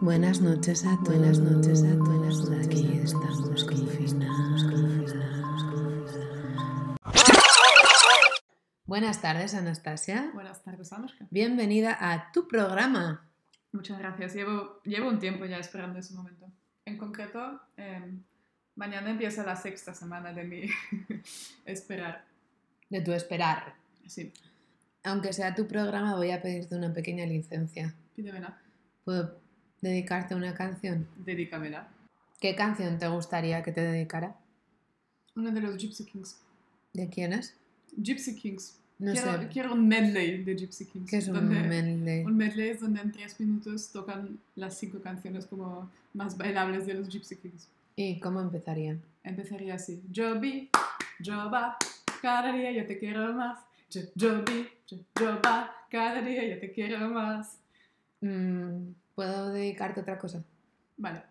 Buenas noches a todos. Buenas noches a todos. Aquí estamos confinados, confinados, confinados. Buenas tardes, Anastasia. Buenas tardes, Anushka. Bienvenida a tu programa. Muchas gracias. Llevo, llevo un tiempo ya esperando ese momento. En concreto, eh, mañana empieza la sexta semana de mi esperar. De tu esperar. Sí, Aunque sea tu programa, voy a pedirte una pequeña licencia. pídemela, ¿Puedo dedicarte una canción? dedícamela. ¿Qué canción te gustaría que te dedicara? Uno de los Gypsy Kings. ¿De quién es? Gypsy Kings. No quiero, sé. quiero un medley de Gypsy Kings. ¿Qué es un donde- medley? Un medley es donde en tres minutos tocan las cinco canciones como más bailables de los Gypsy Kings. ¿Y cómo empezaría? Empezaría así. Yo vi, yo va, cada día yo te quiero más. Yo, yo vi, yo, yo va, cada día yo te quiero más. Mm, ¿Puedo dedicarte otra cosa? Vale.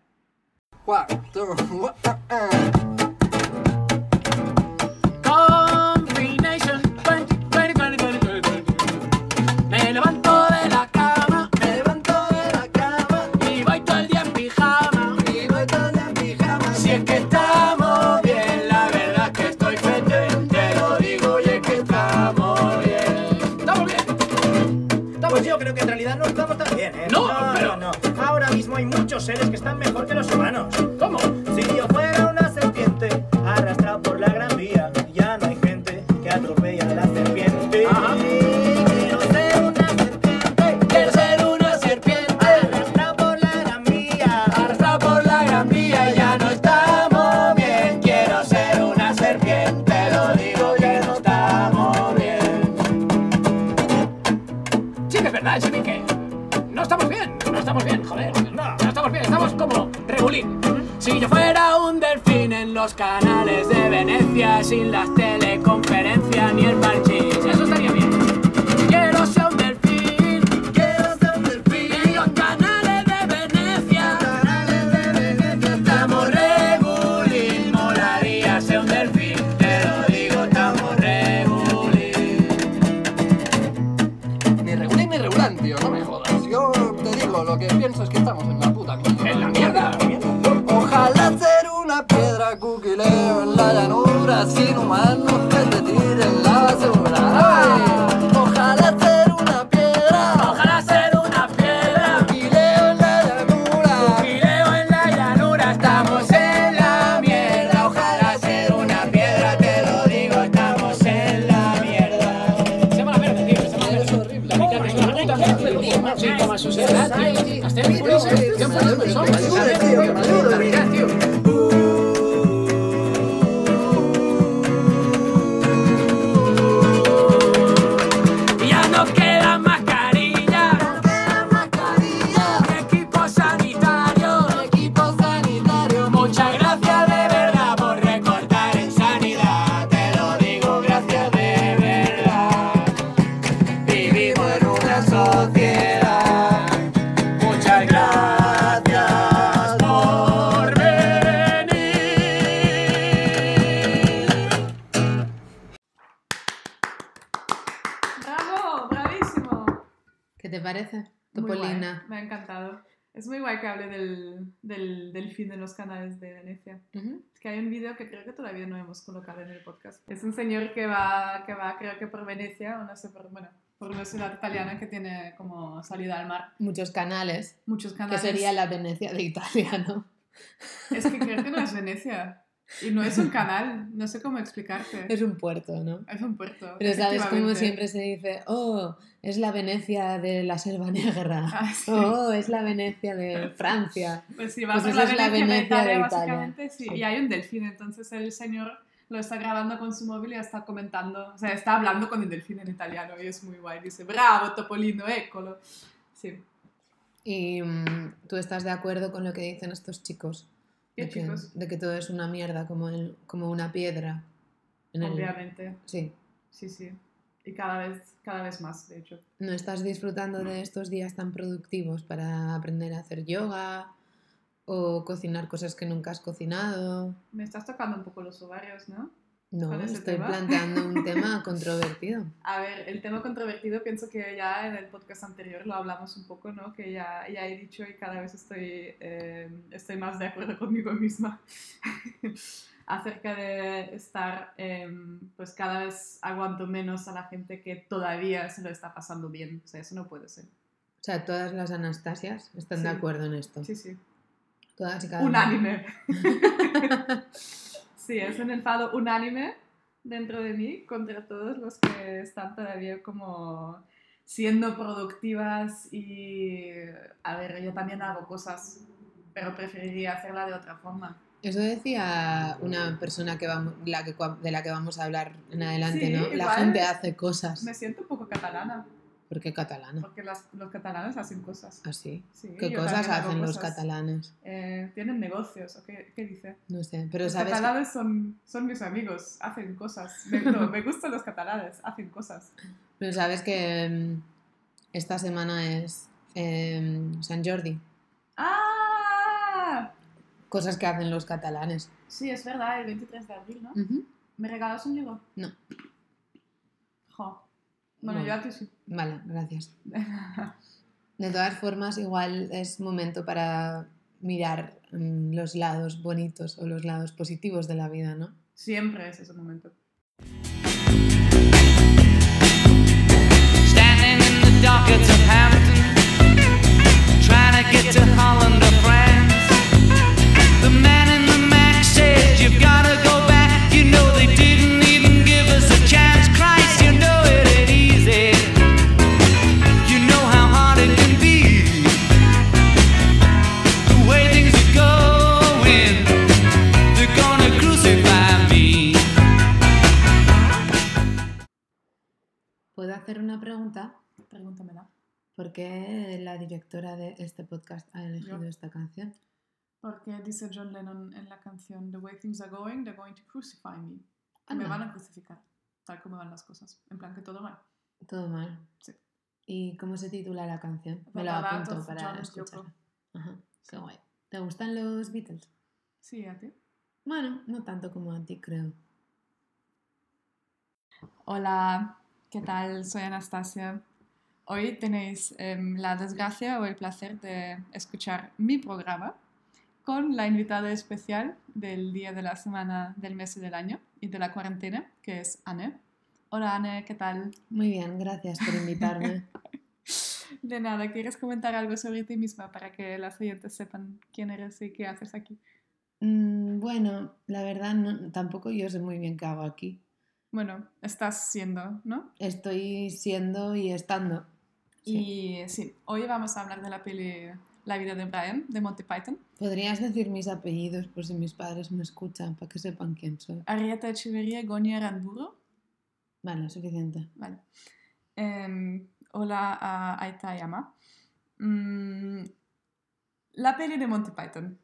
seres que están mejor que los humanos. Sin las teleconferencias ni el parchís, colocado en el podcast. Es un señor que va, que va creo que por Venecia, o no sé, por, bueno, por una ciudad italiana que tiene como salida al mar. Muchos canales, Muchos que canales. sería la Venecia de Italia, ¿no? Es que creo que no es Venecia. Y no es un canal, no sé cómo explicarte. Es un puerto, ¿no? Es un puerto. Pero sabes cómo efectivamente. siempre se dice, oh, es la Venecia de la Selva Negra. Ah, sí. Oh, es la Venecia de Francia. Pues sí, va Pues por esa la Venecia, de Italia, de Italia. básicamente, sí. Sí. Y hay un delfín, entonces el señor lo está grabando con su móvil y está comentando, o sea, está hablando con el delfín en italiano y es muy guay. Dice, bravo Topolino, écolo. Sí. Y mm, tú estás de acuerdo con lo que dicen estos chicos. ¿Qué de que, chicos? de que todo es una mierda, como, el- como una piedra. en el- Obviamente, Sí. sí, sí. Y cada vez, cada vez más, de hecho. ¿No estás disfrutando de estos días tan productivos para aprender a hacer yoga o cocinar cosas que nunca has cocinado? Me estás tocando un poco los ovarios, ¿no? No, estoy tema. planteando un tema controvertido. A ver, el tema controvertido pienso que ya en el podcast anterior lo hablamos un poco, ¿no? Que ya, ya he dicho y cada vez estoy, eh, estoy más de acuerdo conmigo misma acerca de estar, eh, pues cada vez aguanto menos a la gente que todavía se lo está pasando bien. O sea, eso no puede ser. O sea, todas las Anastasias están de acuerdo en esto. Sí, sí. Todas y cada. Unánime. sí, es un enfado unánime dentro de mí contra todos los que están todavía como siendo productivas y a ver, yo también hago cosas, pero preferiría hacerla de otra forma. Eso decía una persona que vamos, la que, de la que vamos a hablar en adelante, Sí, ¿no? La gente hace cosas. Me siento un poco catalana, ¿Por qué catalana? porque las- los catalanes hacen cosas. Así. Sí, ¿Qué cosas hacen los catalanes? Eh, tienen negocios, ¿o qué, qué dice? No sé, pero los sabes. catalanes son, son mis amigos, hacen cosas. Me, no, me gustan los catalanes, hacen cosas. Pero sabes que mm, esta semana es em, San Jordi. ¡Ah! Cosas que hacen los catalanes. Sí, es verdad, el 23 de abril, ¿no? ¿Me regalas un libro? No. Jo. Bueno, No. yo a ti sí. Vale, gracias. De todas formas, igual es momento para mirar mm, los lados bonitos o los lados positivos de la vida, ¿no? Siempre es ese momento. Directora de este podcast ha elegido Yo. esta canción? Porque dice John Lennon en la canción The way things are going, they're going to crucify me. Que me van a crucificar, tal como van las cosas. En plan que todo mal. Todo mal. Sí. ¿Y cómo se titula la canción? Me lo apunto para escucharla. Ajá, qué guay. ¿Te gustan los Beatles? Sí, a ti. Bueno, no tanto como a ti, creo. Hola, ¿qué tal? Soy Anastasia. Hoy tenéis em, la desgracia o el placer de escuchar mi programa con la invitada especial del día de la semana, del mes y del año y de la cuarentena, que es Anne. Hola Anne, ¿qué tal? Muy bien, gracias por invitarme. De nada, ¿quieres comentar algo sobre ti misma para que las oyentes sepan quién eres y qué haces aquí? Mm, bueno, la verdad no, tampoco yo sé muy bien qué hago aquí. Bueno, estás siendo, ¿no? Estoy siendo y estando. Sí. Y sí, hoy vamos a hablar de la peli La vida de Brian, de Monty Python. ¿Podrías decir mis apellidos por si mis padres me escuchan, para que sepan quién soy? Arieta Echeverría, Goña Aramburu. Vale, suficiente. Vale. Em, hola a Aita y Ama. Mm, la peli de Monty Python.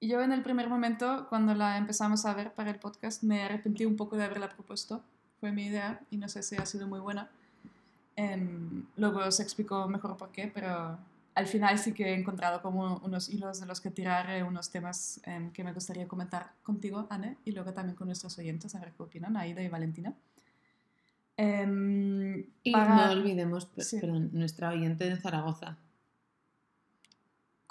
Yo en el primer momento, cuando la empezamos a ver para el podcast, me arrepentí un poco de haberla propuesto. Fue mi idea y no sé si ha sido muy buena. Em, luego os explico mejor por qué, pero al final sí que he encontrado como unos hilos de los que tirar, eh, unos temas em, que me gustaría comentar contigo, Anne, y luego también con nuestros oyentes, a ver qué opinan, Aida y Valentina. Em, Y para- no olvidemos, Sí. perdón, nuestra oyente de Zaragoza.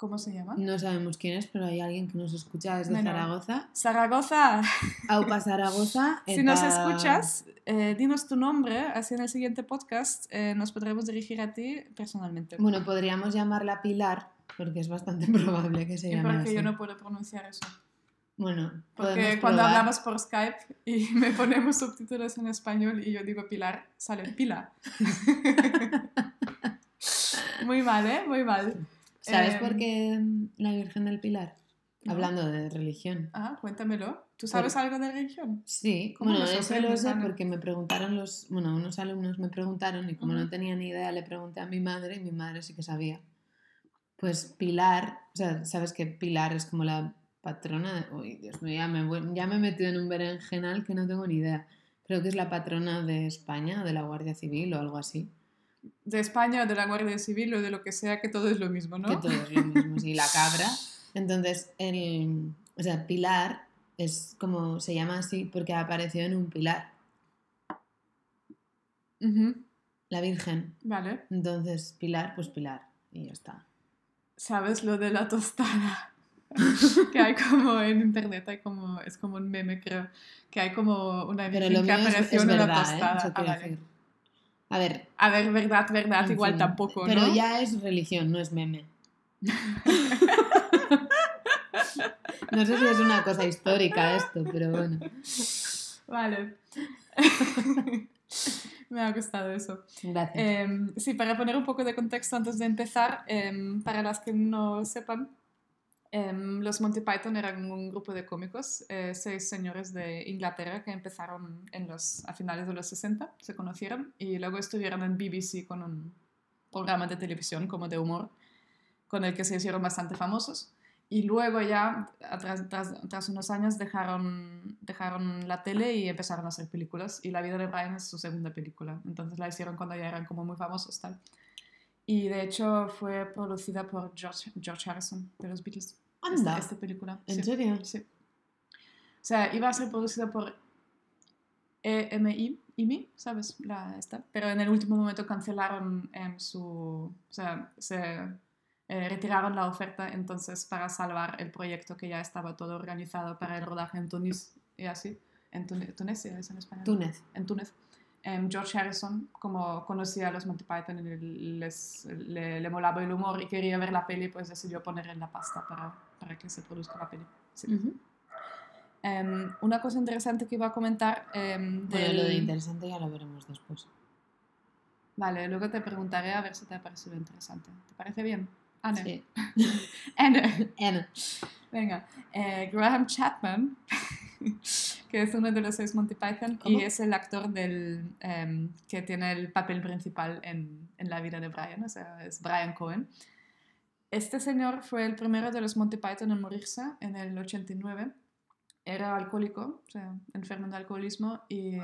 ¿Cómo se llama? No sabemos quién es, pero hay alguien que nos escucha desde. Zaragoza. Zaragoza, Aupa Zaragoza. si nos escuchas, eh, dinos tu nombre, así en el siguiente podcast eh, nos podremos dirigir a ti personalmente. Bueno, podríamos llamarla Pilar, porque es bastante probable que se llame porque así. yo no puedo pronunciar eso. Bueno, Porque cuando probar. hablamos por Skype y me ponemos subtítulos en español y yo digo Pilar, sale Pila. muy mal, ¿eh? Muy mal. ¿Sabes Em, por qué mm, la Virgen del Pilar? No. Hablando de religión. Ah, cuéntamelo. ¿Tú sabes algo de religión? Sí, ¿Cómo bueno, eso lo sé porque me preguntaron los, bueno, unos alumnos me preguntaron y como no tenía ni idea le pregunté a mi madre y mi madre sí que sabía. Pues Pilar, o sea, sabes que Pilar es como la patrona de, uy, Dios mío, ya me, ya me he metido en un berenjenal que no tengo ni idea. Creo que es la patrona de España, de la Guardia Civil o algo así. De España, de la Guardia Civil o de lo que sea, que todo es lo mismo, ¿no? Que todo es lo mismo, sí, la cabra. Entonces, el, o sea, Pilar es como se llama así porque apareció en un pilar, la Virgen. Vale. Entonces, pilar, pues pilar. Y ya está. ¿Sabes lo de la tostada? que hay como en internet, hay como, es como un meme creo, que hay como una virgen que apareció en una ¿eh? tostada. Eso Ah, quiero vale. decir. A ver, A ver, verdad, verdad, igual fin, tampoco, Pero ya es religión, no es meme. No sé si es una cosa histórica esto, pero bueno. Vale. Me ha gustado eso. Gracias. Em, sí, para poner un poco de contexto antes de empezar, em, para las que no sepan, em, los Monty Python eran un grupo de cómicos, eh, seis señores de Inglaterra que empezaron en los, a finales de los 60, se conocieron y luego estuvieron en BBC con un programa de televisión como de humor, con el que se hicieron bastante famosos. Y luego ya, tras, tras- unos años, dejaron, dejaron la tele y empezaron a hacer películas. Y La vida de Brian es su segunda película. Entonces la hicieron cuando ya eran como muy famosos. Tal. Y de hecho fue producida por George, George Harrison de los Beatles. Anda. Esta, esta película. ¿En sí. serio? Sí. O sea, iba a ser producida por EMI, IMI, ¿sabes? La, esta. Pero en el último momento cancelaron em, su... O sea, se eh, retiraron la oferta entonces para salvar el proyecto que ya estaba todo organizado para el rodaje en Túnez y así. En Túnez, Túnez ¿es en español? Túnez. En Túnez. Em, George Harrison, como conocía a los Monty Python y les, le, le molaba el humor y quería ver la peli, pues decidió poner en la pasta para, para que se produzca la peli. Sí. Ujú. Em, una cosa interesante que iba a comentar em, Bueno, del- lo de interesante ya lo veremos después. Vale, luego te preguntaré a ver si te ha parecido interesante. ¿Te parece bien? Anne. Sí. Anne. Anna. Venga. Eh, Graham Chapman, que es uno de los seis Monty Python ¿Cómo? y es el actor del, em, que tiene el papel principal en, en la vida de Brian, o sea, es Brian Cohen. Este señor fue el primero de los Monty Python en morirse en el 89. Era alcohólico, o sea, enfermo de alcoholismo y eh,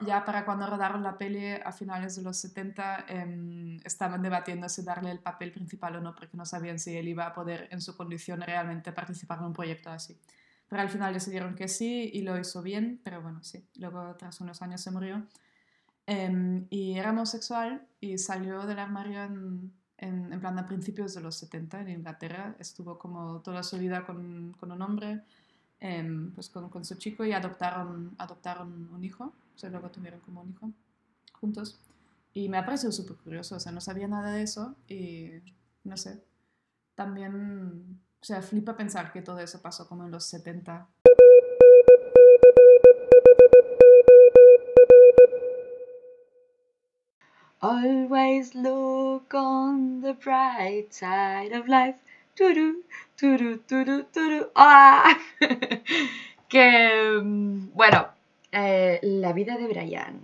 ya para cuando rodaron la peli a finales de los 70 em, estaban debatiendo si darle el papel principal o no porque no sabían si él iba a poder en su condición realmente participar en un proyecto así. Pero al final decidieron que sí y lo hizo bien, pero bueno, sí. Luego tras unos años se murió. Em, y era homosexual y salió del armario en, en, en plan a principios de los 70 en Inglaterra. Estuvo como toda su vida con, con un hombre, em, pues con, con su chico y adoptaron, adoptaron un hijo. O sea, luego tuvieron como un hijo juntos. Y me ha parecido súper curioso, o sea, no sabía nada de eso y no sé. También, o sea, flipa pensar que todo eso pasó como en los 70. Always look on the bright side of life. Turu, turu, turu, turu. ¡Ah! que, mm, bueno, eh, la vida de Brian.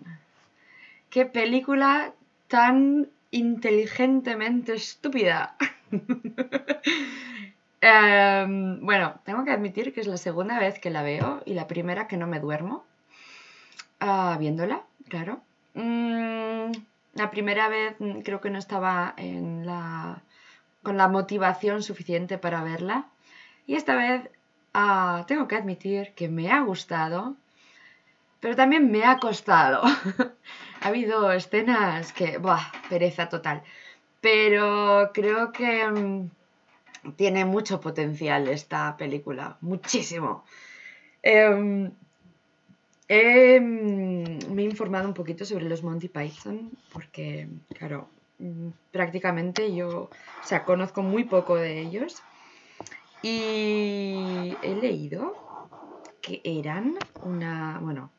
Qué película tan inteligentemente estúpida. Em, bueno, tengo que admitir que es la segunda vez que la veo y la primera que no me duermo ah, viéndola, claro. Mm, la primera vez mm, creo que no estaba con la motivación suficiente para verla. Y esta vez ah, tengo que admitir que me ha gustado, pero también me ha costado. ha habido escenas que, ¡buah! Pereza total. Pero creo que mm, tiene mucho potencial esta película, muchísimo. Em, mm, me he informado un poquito sobre los Monty Python porque, claro, mm, prácticamente yo, o sea, conozco muy poco de ellos. Y he leído que eran una, bueno,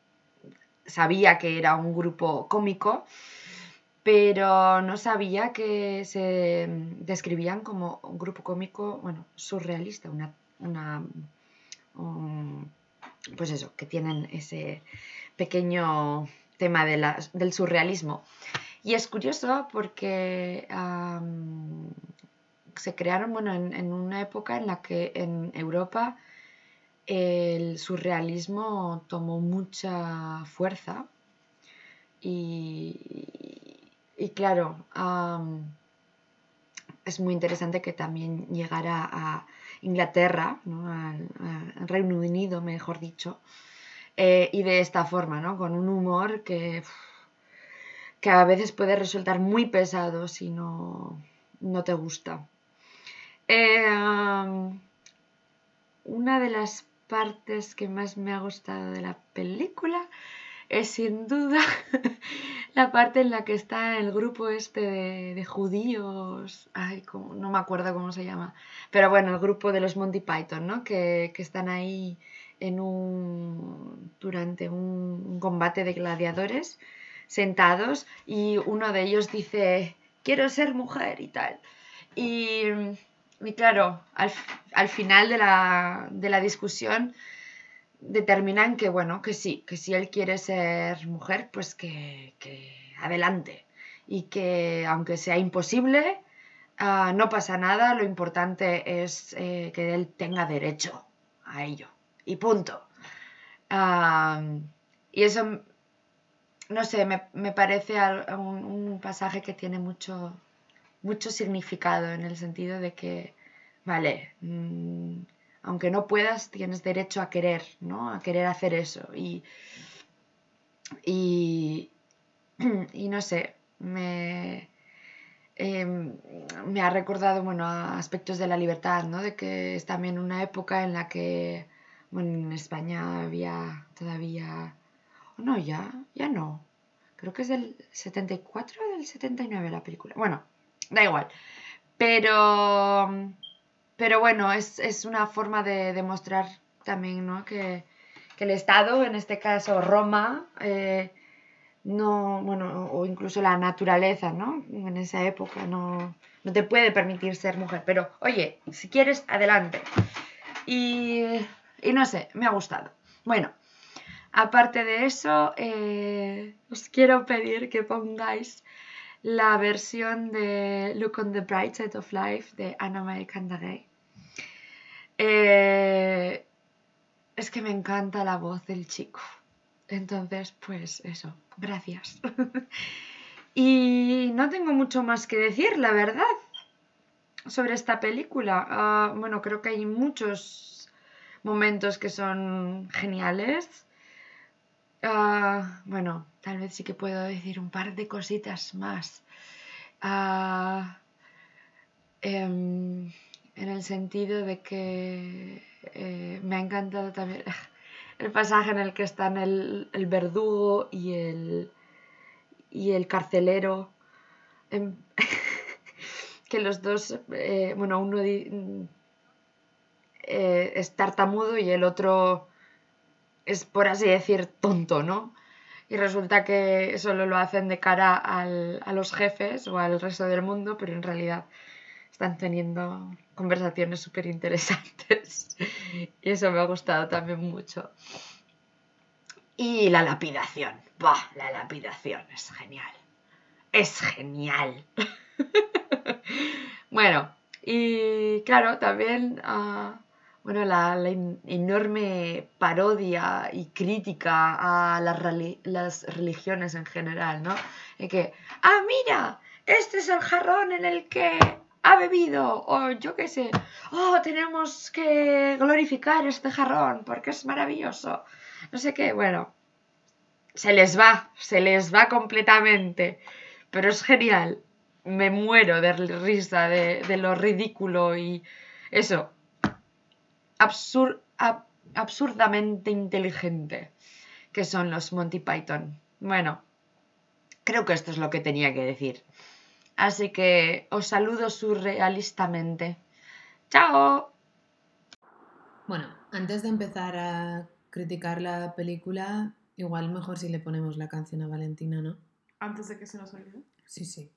sabía que era un grupo cómico, pero no sabía que se describían como un grupo cómico, bueno, surrealista, una, una pues eso, que tienen ese pequeño tema de la- del surrealismo. Y es curioso porque se crearon, bueno, en, en una época en la que en Europa el surrealismo tomó mucha fuerza y, y claro, es muy interesante que también llegara a Inglaterra, ¿no? al, Reino Unido, mejor dicho, eh, y de esta forma, ¿no? con un humor que, que a veces puede resultar muy pesado si no, no te gusta. Eh, una de las partes que más me ha gustado de la película es sin duda la parte en la que está el grupo este de, judíos, ay, cómo- no me acuerdo cómo se llama, pero bueno, el grupo de los Monty Python, ¿no? Que, que están ahí en un, durante un, un combate de gladiadores sentados y uno de ellos dice, quiero ser mujer y tal. Y, y claro, al, al final de la, de la discusión determinan que, bueno, que sí, que si él quiere ser mujer, pues que, que adelante. Y que aunque sea imposible, ah, no pasa nada, lo importante es eh, que él tenga derecho a ello. Y punto. Y eso, no sé, me, me parece un, un pasaje que tiene mucho, mucho significado en el sentido de que, vale, mm, aunque no puedas, tienes derecho a querer, ¿no? A querer hacer eso. Y, y, y no sé, me, em, me ha recordado, bueno, a aspectos de la libertad, ¿no? De que es también una época en la que, bueno, en España había todavía, no, ya, ya no. Creo que es del 74 o del 79 la película. Bueno, da igual. Pero, pero bueno, es, es una forma de demostrar también, ¿no? Que, que el Estado, en este caso Roma, eh, no, bueno, o incluso la naturaleza, ¿no? En esa época no, no te puede permitir ser mujer. Pero, oye, si quieres, adelante. Y, y no sé, me ha gustado. Bueno, aparte de eso, eh, os quiero pedir que pongáis la versión de Look on the Bright Side of Life de Anna Mae Candaray. Eh, es que me encanta la voz del chico. Entonces, pues eso, gracias. y no tengo mucho más que decir, la verdad, sobre esta película. Ah, bueno, creo que hay muchos momentos que son geniales. Ah, bueno, tal vez sí que puedo decir un par de cositas más. Em, en el sentido de que eh, me ha encantado también el pasaje en el que están el, el verdugo y el, y el carcelero. em, que los dos, eh, bueno, uno eh, es tartamudo y el otro es, por así decir, tonto, ¿no? Y resulta que solo lo hacen de cara al- a los jefes o al resto del mundo, pero en realidad están teniendo conversaciones súper interesantes. Y eso me ha gustado también mucho. Y la lapidación. Bah, la lapidación es genial. Es genial. bueno, y claro, también ah, bueno, la, la en- enorme parodia y crítica a las, las religiones en general, ¿no? De que, ah, mira, este es el jarrón en el que ha bebido, o yo qué sé, oh, tenemos que glorificar este jarrón porque es maravilloso. No sé qué, bueno, se les va, se les va completamente, pero es genial. Me muero de risa de, de lo ridículo y eso, absur- ab- absurdamente inteligente que son los Monty Python. Bueno, creo que esto es lo que tenía que decir. Así que os saludo surrealistamente. ¡Chao! Bueno, antes de empezar a criticar la película, igual mejor si le ponemos la canción a Valentina, ¿no? Antes de que se nos olvide. Sí, sí.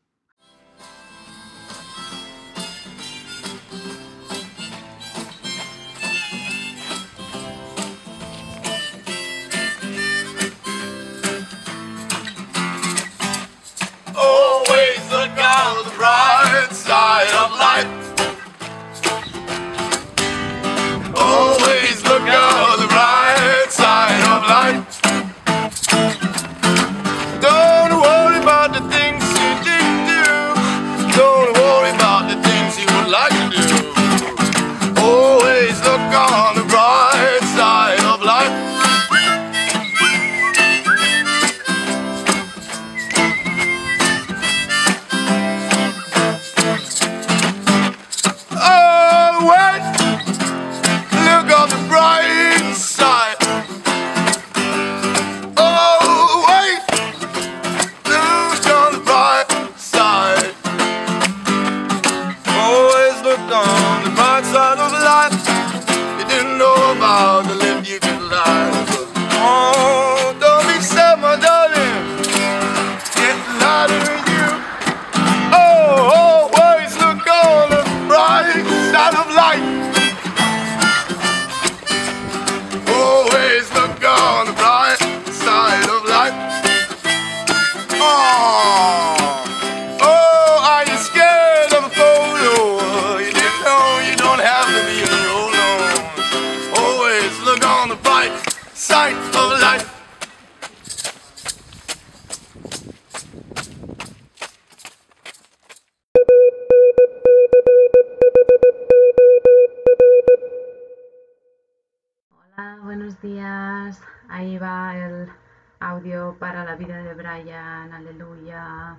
Aleluya.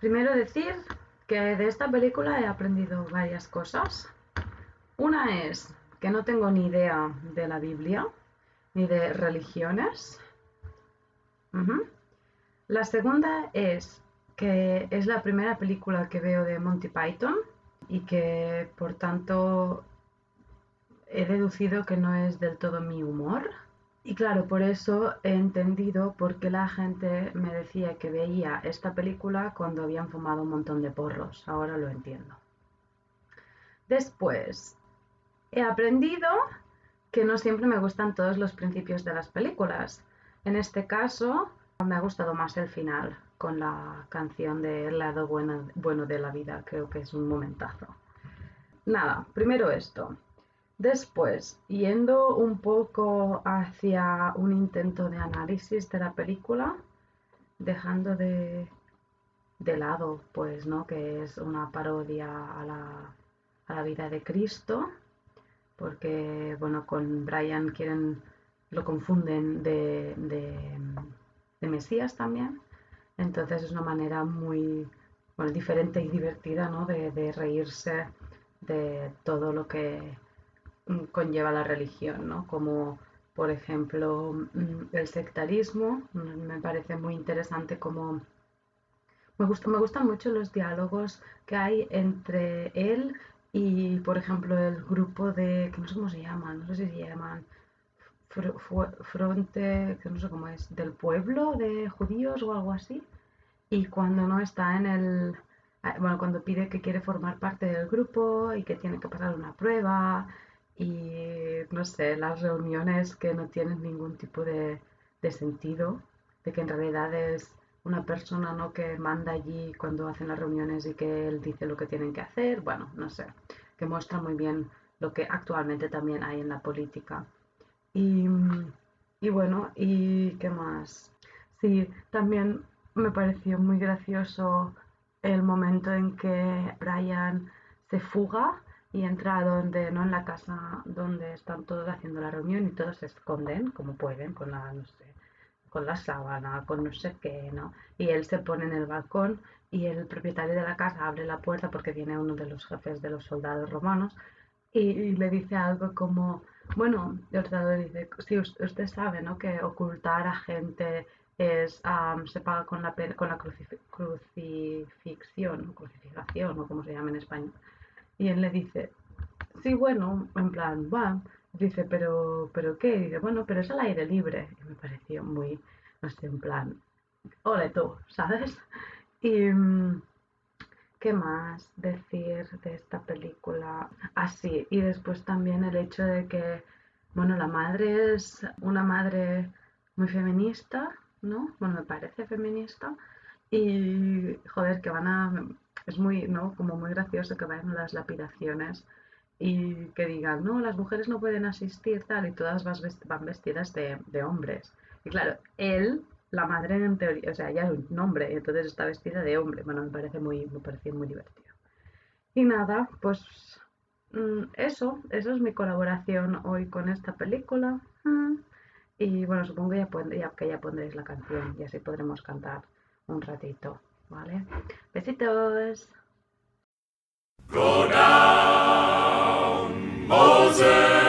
Primero decir que de esta película he aprendido varias cosas. Una es que no tengo ni idea de la Biblia ni de religiones. La segunda es que es la primera película que veo de Monty Python y que por tanto he deducido que no es del todo mi humor. Y claro, por eso he entendido por qué la gente me decía que veía esta película cuando habían fumado un montón de porros. Ahora lo entiendo. Después, he aprendido que no siempre me gustan todos los principios de las películas. En este caso, me ha gustado más el final, con la canción de El lado bueno, bueno de la vida. Creo que es un momentazo. Nada, primero esto. Después, yendo un poco hacia un intento de análisis de la película, dejando de, de lado, pues, ¿no? Que es una parodia a la, a la vida de Cristo, porque, bueno, con Brian quieren, lo confunden de, de, de Mesías también. Entonces es una manera muy, bueno, diferente y divertida, ¿no? De, de reírse de todo lo que conlleva la religión, ¿no? Como por ejemplo mm, el sectarismo, mm, me parece muy interesante como me, gusta, me gustan mucho los diálogos que hay entre él y por ejemplo el grupo de, que no sé cómo se llaman, no sé si se llaman Fu- Fronte, que no sé cómo es, del pueblo de judíos o algo así, y cuando no está en el, ah, bueno, cuando pide que quiere formar parte del grupo y que tiene que pasar una prueba y no sé, las reuniones que no tienen ningún tipo de, de sentido, de que en realidad es una persona ¿no? que manda allí cuando hacen las reuniones y que él dice lo que tienen que hacer, bueno, no sé, que muestra muy bien lo que actualmente también hay en la política. Y, y bueno, ¿y qué más? Sí, también me pareció muy gracioso el momento en que Brian se fuga y entra donde, no en la casa donde están todos haciendo la reunión y todos se esconden como pueden con la, no sé, con la sábana, con no sé qué, ¿no? Y él se pone en el balcón y el propietario de la casa abre la puerta porque viene uno de los jefes de los soldados romanos y, le dice algo como, bueno, el soldado dice, sí, us- usted sabe, ¿no? Que ocultar a gente es, am, se paga con la, con la crucif- crucifixión, crucificación, o como se llama en español. Y él le dice, sí, bueno, en plan, va. Dice, pero, pero ¿qué? Y dice, bueno, pero es al aire libre. Y me pareció muy, no sé, en plan, ole tú, ¿sabes? Y, ¿qué más decir de esta película? Así, y después también el hecho de que, bueno, la madre es una madre muy feminista, ¿no? Bueno, me parece feminista. Y, joder, que van a... Es muy, ¿no? Como muy gracioso que vayan las lapidaciones y que digan, no, las mujeres no pueden asistir, tal, y todas van vestidas de, de hombres. Y claro, él, la madre en teoría, o sea, ya es un hombre, entonces está vestida de hombre. Bueno, me parece muy, me pareció muy divertido. Y nada, pues mm, eso, eso es mi colaboración hoy con esta película. Mm. Y bueno, supongo ya pon- ya- que ya pondréis la canción y así podremos cantar un ratito, ¿vale? Besitos. Moses,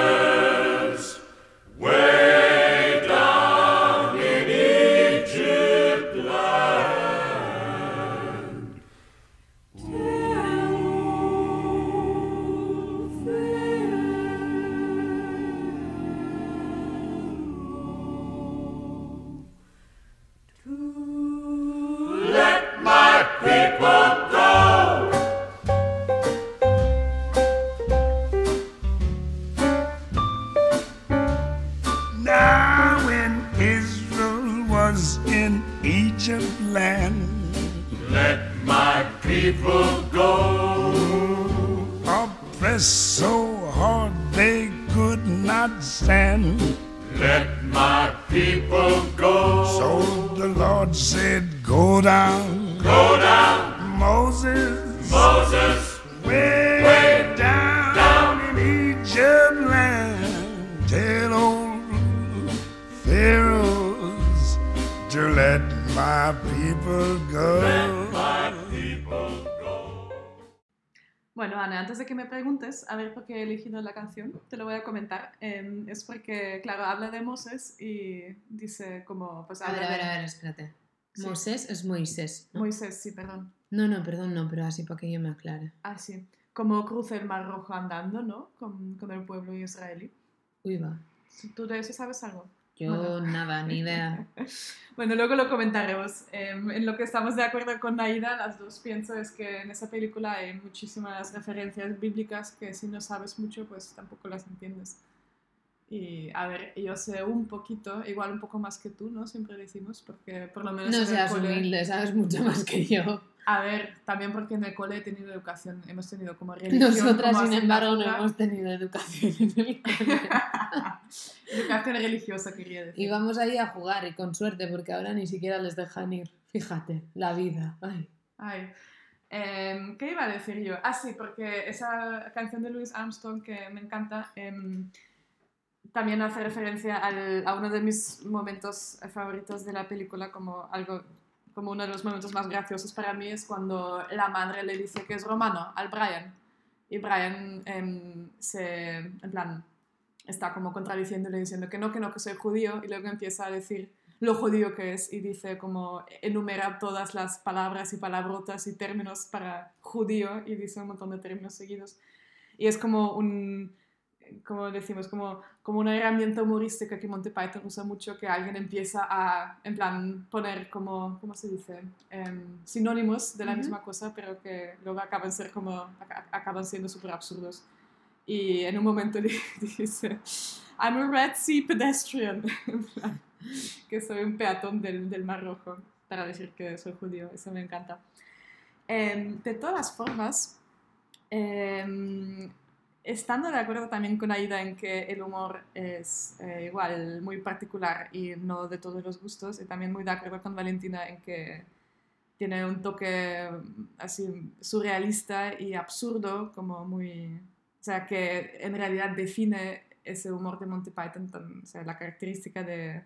go. Oppressed so hard they could not stand. Let my people go. So the Lord said, Go down, Go down, Moses, Moses, way, way down, down. in Egypt land. Tell old Pharaohs to let my people go. Bueno, Ana, antes de que me preguntes a ver por qué he elegido la canción, te lo voy a comentar. Em, es porque, claro, habla de Moses y dice como, pues A ver, a ver, a ver, espérate. Sí. Moisés es Moisés. ¿no? Moisés, sí, perdón. No, no, perdón, no, pero así para que yo me aclare. Ah, sí. Como cruza el Mar Rojo andando, ¿no? Con, con el pueblo israelí. Uy, va. ¿Tú de eso sabes algo? Yo nada, ni idea. Bueno, luego lo comentaremos. Em, en lo que estamos de acuerdo con Naida, las dos pienso es que en esa película hay muchísimas referencias bíblicas que si no sabes mucho, pues tampoco las entiendes. Y a ver, yo sé un poquito, igual un poco más que tú, ¿no? Siempre decimos, porque por lo menos No seas cole- humilde, sabes mucho más que yo. A ver, también porque en el cole he tenido educación, hemos tenido como religión. Nosotras, como sin embargo, no hemos tenido educación en el cole. educación religiosa, quería decir. Y vamos ahí a jugar, y con suerte, porque ahora ni siquiera les dejan ir. Fíjate, la vida. Ay. Ay, em, ¿qué iba a decir yo? Ah, sí, porque esa canción de Louis Armstrong que me encanta em, también hace referencia al- a uno de mis momentos favoritos de la película, como algo como uno de los momentos más graciosos para mí es cuando la madre le dice que es romano al Brian. Y Brian em, se, en plan, está como contradiciéndole diciendo que no, que no, que soy judío. Y luego empieza a decir lo judío que es y dice como enumera todas las palabras y palabrotas y términos para judío y dice un montón de términos seguidos. Y es como un como decimos como como una herramienta humorística que Monty Python usa mucho que alguien empieza a en plan poner como cómo se dice Em, sinónimos de la Ujú. misma cosa pero que luego acaban ser como aca- acaban siendo súper absurdos y en un momento di- dice I'm a Red Sea pedestrian en plan, que soy un peatón del, del Mar Rojo, para decir que soy judío, eso me encanta. Em, de todas formas, em, estando de acuerdo también con Aida en que el humor es eh, igual muy particular y no de todos los gustos, y también muy de acuerdo con Valentina en que tiene un toque mm, así surrealista y absurdo, como muy... O sea, que en realidad define ese humor de Monty Python, tan- o sea, la característica de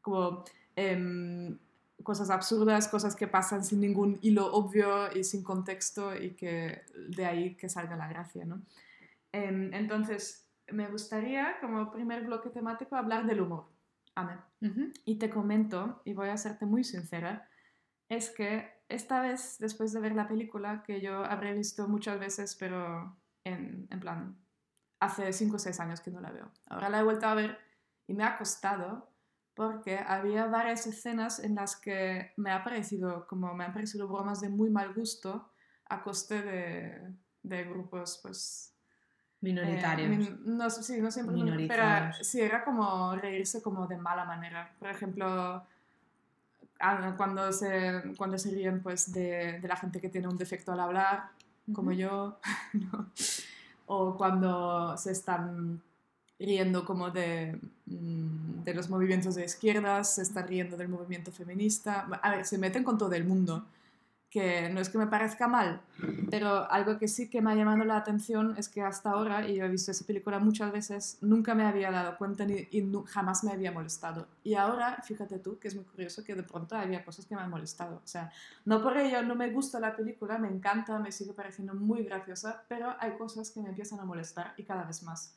como em, cosas absurdas, cosas que pasan sin ningún hilo obvio y sin contexto y que de ahí que salga la gracia, ¿no? Em, entonces, me gustaría, como primer bloque temático, hablar del humor, Ana. Ujú. Y te comento, y voy a serte muy sincera, es que esta vez, después de ver la película, que yo habré visto muchas veces, pero en, en plan, hace 5 o 6 años que no la veo. Ahora la he vuelto a ver y me ha costado porque había varias escenas en las que me ha parecido, como me han parecido bromas de muy mal gusto a coste de, de grupos, pues, Minoritarios. eh, min- no, sí, no siempre. Minorizados. Pero sí, era como reírse como de mala manera. Por ejemplo, cuando se, cuando se ríen pues, de, de la gente que tiene un defecto al hablar, como yo, ¿no? o cuando se están riendo como de, mm, de los movimientos de izquierdas, se están riendo del movimiento feminista. A ver, se meten con todo el mundo, que no es que me parezca mal, pero algo que sí que me ha llamado la atención es que hasta ahora, y yo he visto esa película muchas veces, nunca me había dado cuenta ni, y jamás me había molestado. Y ahora, fíjate tú, que es muy curioso que de pronto había cosas que me han molestado. O sea, no por ello no me gusta la película, me encanta, me sigue pareciendo muy graciosa, pero hay cosas que me empiezan a molestar y cada vez más.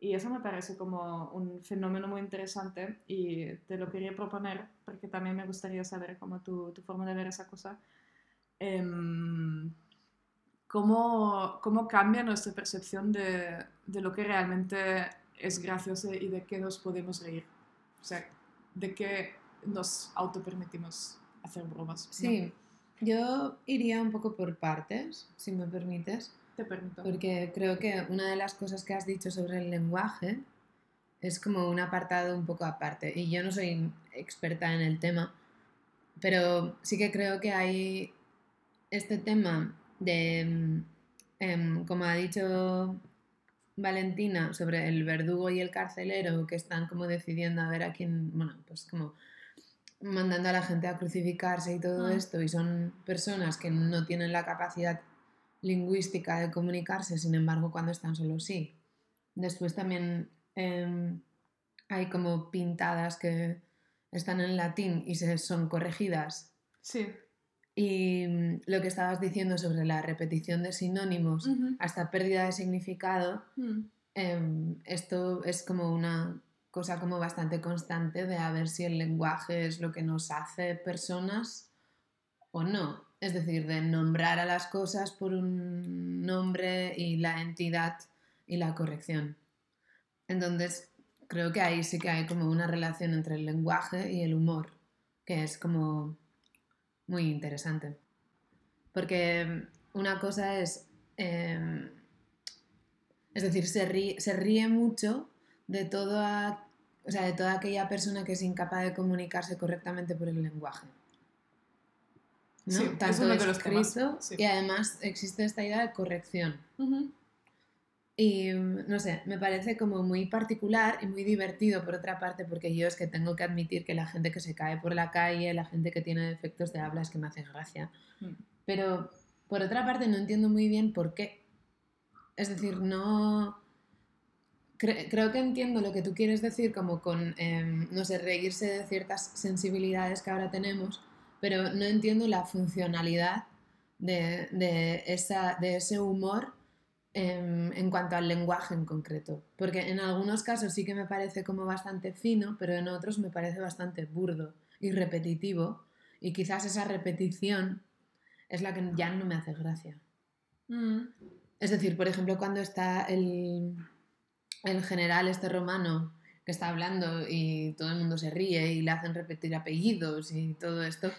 Y eso me parece como un fenómeno muy interesante y te lo quería proponer porque también me gustaría saber cómo tu, tu forma de ver esa cosa. Em, cómo, cómo cambia nuestra percepción de, de lo que realmente es gracioso y de qué nos podemos reír. O sea, de qué nos autopermitimos hacer bromas. ¿no? Sí, yo iría un poco por partes, si me permites, Te permito. porque creo que una de las cosas que has dicho sobre el lenguaje es como un apartado un poco aparte. Y yo no soy experta en el tema, pero sí que creo que hay este tema de, mm, em, como ha dicho Valentina, sobre el verdugo y el carcelero que están como decidiendo a ver a quién, bueno, pues como mandando a la gente a crucificarse y todo Ah. esto, y son personas que no tienen la capacidad lingüística de comunicarse, sin embargo, cuando están solos sí. Después también em, hay como pintadas que están en latín y se son corregidas. Sí. Y mm, lo que estabas diciendo sobre la repetición de sinónimos Ujú. hasta pérdida de significado, Mm. em, esto es como una cosa como bastante constante de a ver si el lenguaje es lo que nos hace personas o no. Es decir, de nombrar a las cosas por un nombre y la entidad y la corrección. Entonces, creo que ahí sí que hay como una relación entre el lenguaje y el humor, que es como muy interesante. Porque mm, una cosa es, em, es decir, se ríe, se ríe mucho de toda, o sea, de toda aquella persona que es incapaz de comunicarse correctamente por el lenguaje. ¿no? Sí, es Tanto uno de los escrito sí. y además existe esta idea de corrección. Y mm, no sé, me parece como muy particular y muy divertido por otra parte, porque yo es que tengo que admitir que la gente que se cae por la calle, la gente que tiene defectos de habla es que me hace gracia. Mm. Pero por otra parte no entiendo muy bien por qué. Es decir, no... cre- creo que entiendo lo que tú quieres decir como con, em, no sé, reírse de ciertas sensibilidades que ahora tenemos, pero no entiendo la funcionalidad de, de esa, de ese humor em, en cuanto al lenguaje en concreto. Porque en algunos casos sí que me parece como bastante fino, pero en otros me parece bastante burdo y repetitivo. Y quizás esa repetición es la que ya no me hace gracia. Mm. Es decir, por ejemplo, cuando está el, el general este romano que está hablando y todo el mundo se ríe y le hacen repetir apellidos y todo esto,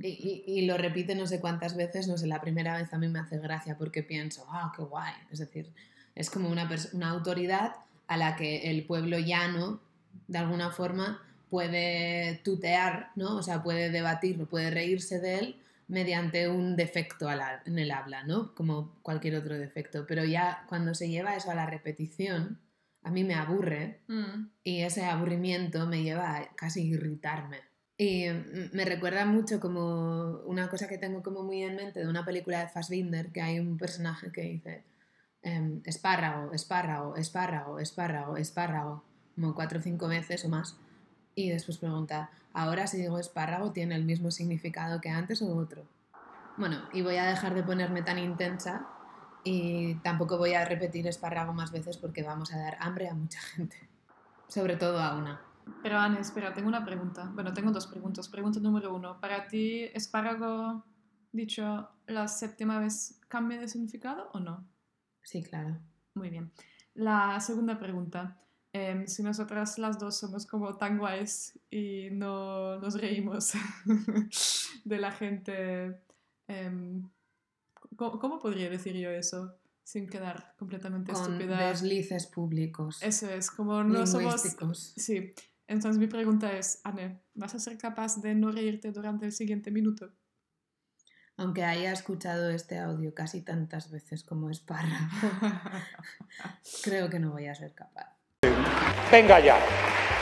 y, y- y lo repite no sé cuántas veces, no sé, la primera vez a mí me hace gracia porque pienso, ah, qué guay. Es decir, es como una, una autoridad a la que el pueblo llano, de alguna forma, puede tutear, ¿no? O sea, puede debatirlo, puede reírse de él mediante un defecto en el habla, ¿no? Como cualquier otro defecto. Pero ya cuando se lleva eso a la repetición, a mí me aburre Mm. y ese aburrimiento me lleva a casi irritarme. Y me recuerda mucho como una cosa que tengo como muy en mente de una película de Fassbinder, que hay un personaje que dice em, espárrago, espárrago, espárrago, espárrago, espárrago, como cuatro o cinco veces o más. Y después pregunta, ahora si digo espárrago, ¿tiene el mismo significado que antes o otro? Bueno, y voy a dejar de ponerme tan intensa y tampoco voy a repetir espárrago más veces porque vamos a dar hambre a mucha gente. Sobre todo a una. Pero Anne, espera, tengo una pregunta. Bueno, tengo dos preguntas. Pregunta número uno. ¿Para ti espárrago, dicho la séptima vez, cambia de significado o no? Sí, claro. Muy bien. La segunda pregunta. em, si nosotras las dos somos como tan guays y no nos reímos de la gente, em, ¿cómo, cómo podría decir yo eso sin quedar completamente Con estúpida? deslices públicos. Eso es, como no somos... Sí. Entonces mi pregunta es, Anne, ¿vas a ser capaz de no reírte durante el siguiente minuto? Aunque haya escuchado este audio casi tantas veces como espárrago, creo que no voy a ser capaz. Venga ya,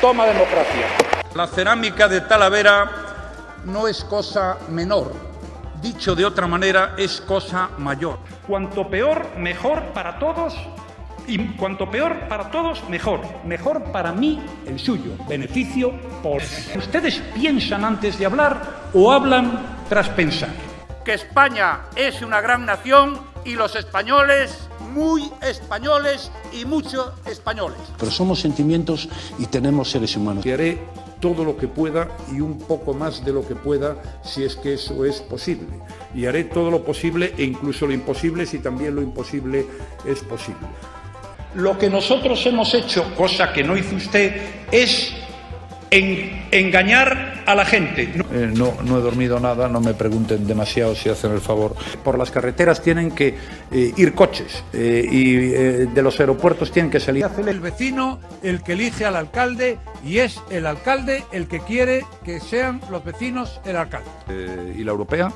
toma democracia. La cerámica de Talavera no es cosa menor. Dicho de otra manera, es cosa mayor. Cuanto peor, mejor para todos. Y cuanto peor para todos, mejor. Mejor para mí, el suyo. Beneficio por... ¿Ustedes piensan antes de hablar o hablan tras pensar? Que España es una gran nación y los españoles, muy españoles y mucho españoles. Pero somos sentimientos y tenemos seres humanos. Y haré todo lo que pueda y un poco más de lo que pueda si es que eso es posible. Y haré todo lo posible e incluso lo imposible si también lo imposible es posible. Lo que nosotros hemos hecho, cosa que no hizo usted, es en- engañar a la gente. No- Eh, no, no he dormido nada, no me pregunten demasiado si hacen el favor. Por las carreteras tienen que eh, ir coches eh, y eh, de los aeropuertos tienen que salir. El vecino el que elige al alcalde y es el alcalde el que quiere que sean los vecinos el alcalde. Eh, ¿Y la europea?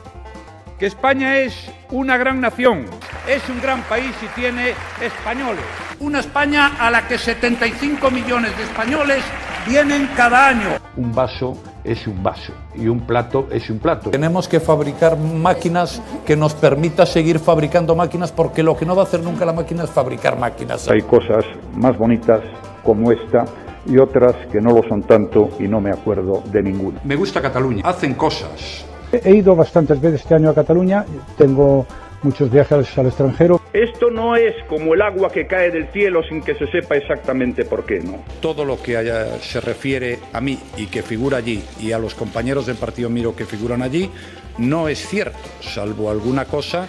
Que España es una gran nación, es un gran país y tiene españoles. Una España a la que 75 millones de españoles vienen cada año. Un vaso es un vaso y un plato es un plato. Tenemos que fabricar máquinas que nos permita seguir fabricando máquinas porque lo que no va a hacer nunca la máquina es fabricar máquinas. Hay cosas más bonitas como esta y otras que no lo son tanto y no me acuerdo de ninguna. Me gusta Cataluña, hacen cosas. He ido bastantes veces este año a Cataluña, tengo muchos viajes al extranjero. Esto no es como el agua que cae del cielo sin que se sepa exactamente por qué, ¿no? Todo lo que haya- se refiere a mí y que figura allí y a los compañeros del partido Miro que figuran allí no es cierto, salvo alguna cosa.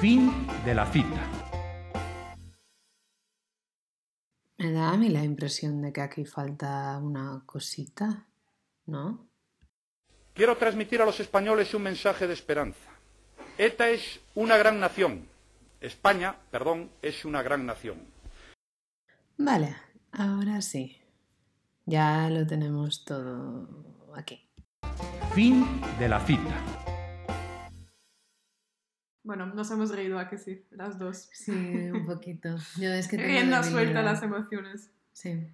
Fin de la cita. Me da a mí la impresión de que aquí falta una cosita, ¿no? Quiero transmitir a los españoles un mensaje de esperanza. ETA es una gran nación. España, perdón, es una gran nación. Vale, ahora sí. Ya lo tenemos todo aquí. Fin de la cita. Bueno, nos hemos reído a que sí, las dos. Sí, un poquito. Yo es que Rienda suelta las emociones. Sí.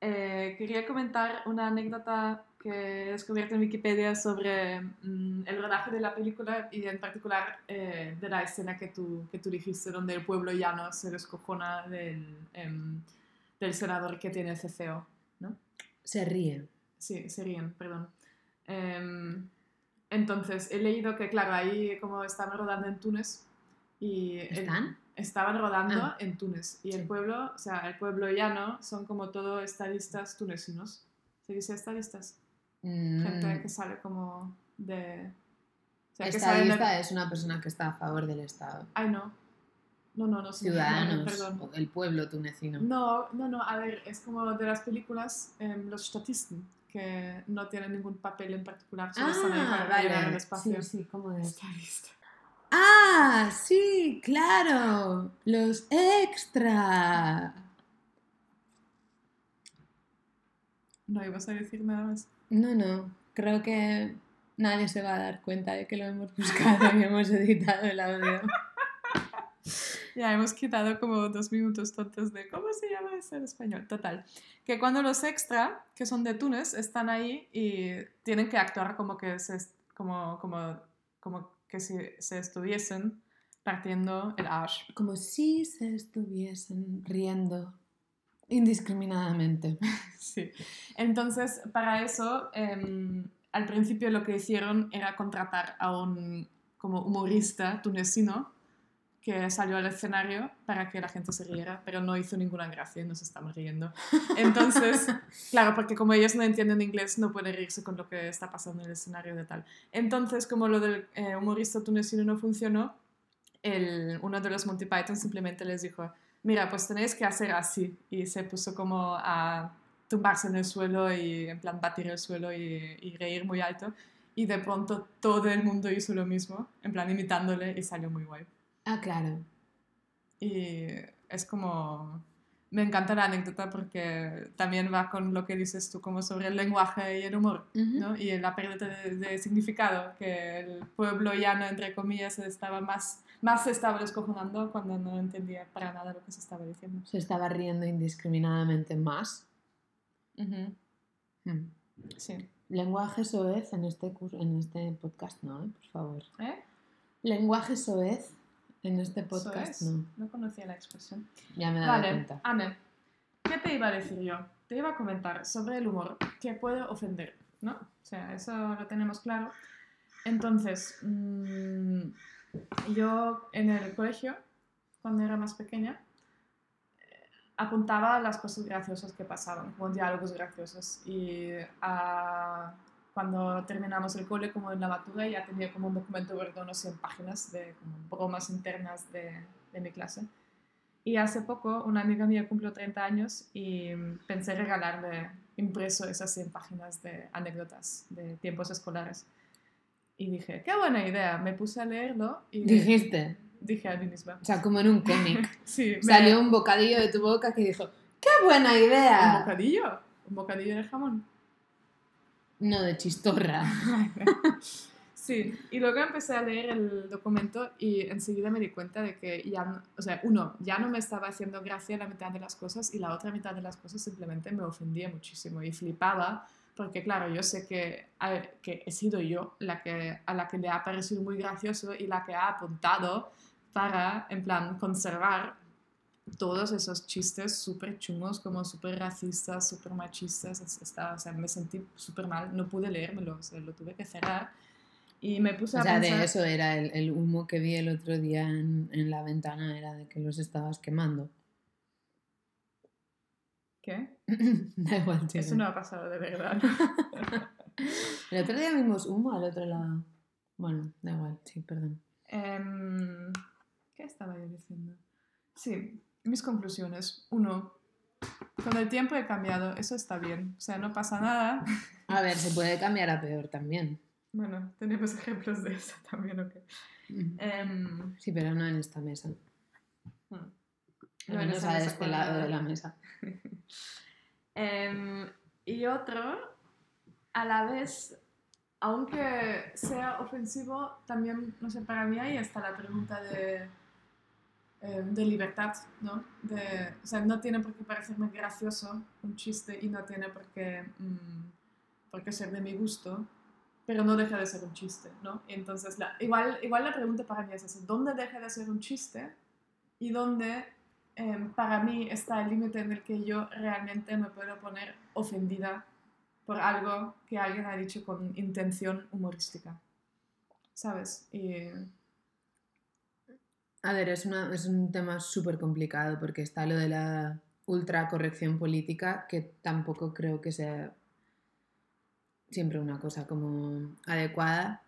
Eh, quería comentar una anécdota que he descubierto en Wikipedia sobre mm, el rodaje de la película y en particular eh, de la escena que tú, que tú dijiste, donde el pueblo llano se descojona del, em, del senador que tiene CCO, ¿no? Se ríe. Sí, se ríen, perdón. Em, entonces, he leído que, claro, ahí como estaban rodando en Túnez y... el- ¿Están? estaban rodando Ah. en Túnez. Y el pueblo, o sea, el pueblo llano son como todo estadistas tunecinos. ¿Se dice estadistas? Gente Mm, que sale como de... O sea, que sale de- Estadista es una persona que está a favor del Estado. Ay, no. No, no, no. Ciudadanos, Perdón. o el pueblo tunecino. No, no, no, a ver, es como de las películas, em, los statisten, que no tienen ningún papel en particular, solo están ahí Ah, para el vale. espacio. Sí, sí, ¿cómo es? Estadista. Ah, sí, claro. Los extra. No ibas a decir nada más. No, no. Creo que nadie se va a dar cuenta de que lo hemos buscado y hemos editado el audio. Ya hemos quitado como dos minutos tontos de cómo se llama eso en español. Total. Que cuando los extra, que son de Túnez, están ahí y tienen que actuar como que se, como, como, como que si se estuviesen partiendo el ash. Como si se estuviesen riendo indiscriminadamente. Sí. Entonces, para eso, em, al principio lo que hicieron era contratar a un como humorista tunecino que salió al escenario para que la gente se riera, pero no hizo ninguna gracia y nos estamos riendo. Entonces, claro, porque como ellos no entienden inglés, no pueden reírse con lo que está pasando en el escenario de tal. Entonces, como lo del eh, humorista tunecino no funcionó, el, uno de los Monty Python simplemente les dijo, mira, pues tenéis que hacer así. Y se puso como a tumbarse en el suelo y en plan batir el suelo y, y reír muy alto. Y de pronto todo el mundo hizo lo mismo, en plan imitándole y salió muy guay. Ah, claro. Y es como... Me encanta la anécdota porque también va con lo que dices tú, como sobre el lenguaje y el humor. ¿no? Y la pérdida de, de significado, que el pueblo llano, entre comillas, estaba más, más se estaba descojonando cuando no entendía para nada lo que se estaba diciendo. Se estaba riendo indiscriminadamente más. Ujú, Hmm. Sí. Lenguaje soez en este, cur- en este podcast, no, ¿eh? por favor. ¿Eh? Lenguaje soez en este podcast, no. No conocía la expresión. Ya me he dado Vale, cuenta. Anne, ¿qué te iba a decir yo? Te iba a comentar sobre el humor que puede ofender, ¿no? O sea, eso lo tenemos claro. Entonces, mm, yo en el colegio, cuando era más pequeña, eh, apuntaba las cosas graciosas que pasaban, como diálogos graciosos. Y ah, cuando terminamos el cole, como en la matura, ya tenía como un documento de unos 100 páginas de como bromas internas de, mi clase. Y hace poco una amiga mía cumplió 30 años y pensé regalarle impreso esas 100 páginas de anécdotas de tiempos escolares. Y dije, qué buena idea. Me puse a leerlo y Dijiste. dije a mí misma. O sea, como en un cómic. Sí, me- Salió un bocadillo de tu boca que dijo, ¡qué buena ¿Un idea! bocadillo? ¿Un bocadillo de jamón? No, de chistorra. Sí, y luego empecé a leer el documento y enseguida me di cuenta de que ya, no- o sea, uno, ya no me estaba haciendo gracia la mitad de las cosas y la otra mitad de las cosas simplemente me ofendía muchísimo y flipaba porque claro, yo sé que, a- que he sido yo la que, a la que le ha parecido muy gracioso y la que ha apuntado para, en plan, conservar todos esos chistes súper chungos, como súper racistas, súper machistas. es- estaba- o sea, me sentí súper mal, no pude leérmelo, o sea, lo tuve que cerrar. Y me puse O a sea, pensar... de eso era el, el humo que vi el otro día en, en la ventana, era de que los estabas quemando. ¿Qué? da igual, chica. Eso no ha pasado de verdad. El otro día vimos humo al otro lado. Bueno, da igual, sí, perdón. Em, ¿Qué estaba yo diciendo? Sí, mis conclusiones. Uno, con el tiempo he cambiado, eso está bien. O sea, no pasa nada. A ver, se puede cambiar a peor también. Bueno, tenemos ejemplos de eso también, ¿ok? Em, Sí, pero no en esta mesa. Hmm. Al No en menos a este lado de la mesa. Em, y otro, a la vez, aunque sea ofensivo, también, no sé, para mí ahí está la pregunta de, em, de libertad, ¿no? De, o sea, no tiene por qué parecerme gracioso un chiste y no tiene por qué, mm, por qué ser de mi gusto, pero no deja de ser un chiste, ¿no? Y entonces, la, igual, igual la pregunta para mí es esa, ¿dónde deja de ser un chiste y dónde em, para mí está el límite en el que yo realmente me puedo poner ofendida por algo que alguien ha dicho con intención humorística. ¿Sabes? Y A ver, es, una, es un tema súper complicado porque está lo de la ultracorrección política, que tampoco creo que sea siempre una cosa como adecuada.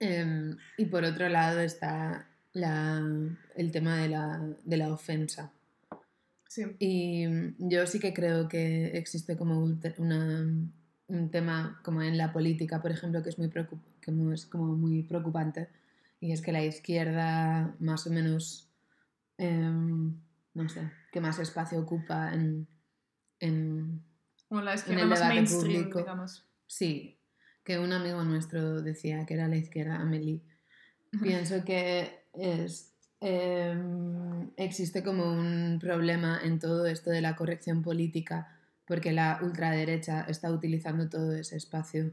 Em, y por otro lado está la- el tema de la, de la ofensa. Sí. Y yo sí que creo que existe como una- un tema como en la política, por ejemplo, que es muy, que es como muy preocupante, y es que la izquierda más o menos, em, no sé, que más espacio ocupa en, en, como la en izquierda el más debate mainstream, público. digamos. Sí, que un amigo nuestro decía que era la izquierda Amelie. Pienso que es, em, existe como un problema en todo esto de la corrección política porque la ultraderecha está utilizando todo ese espacio.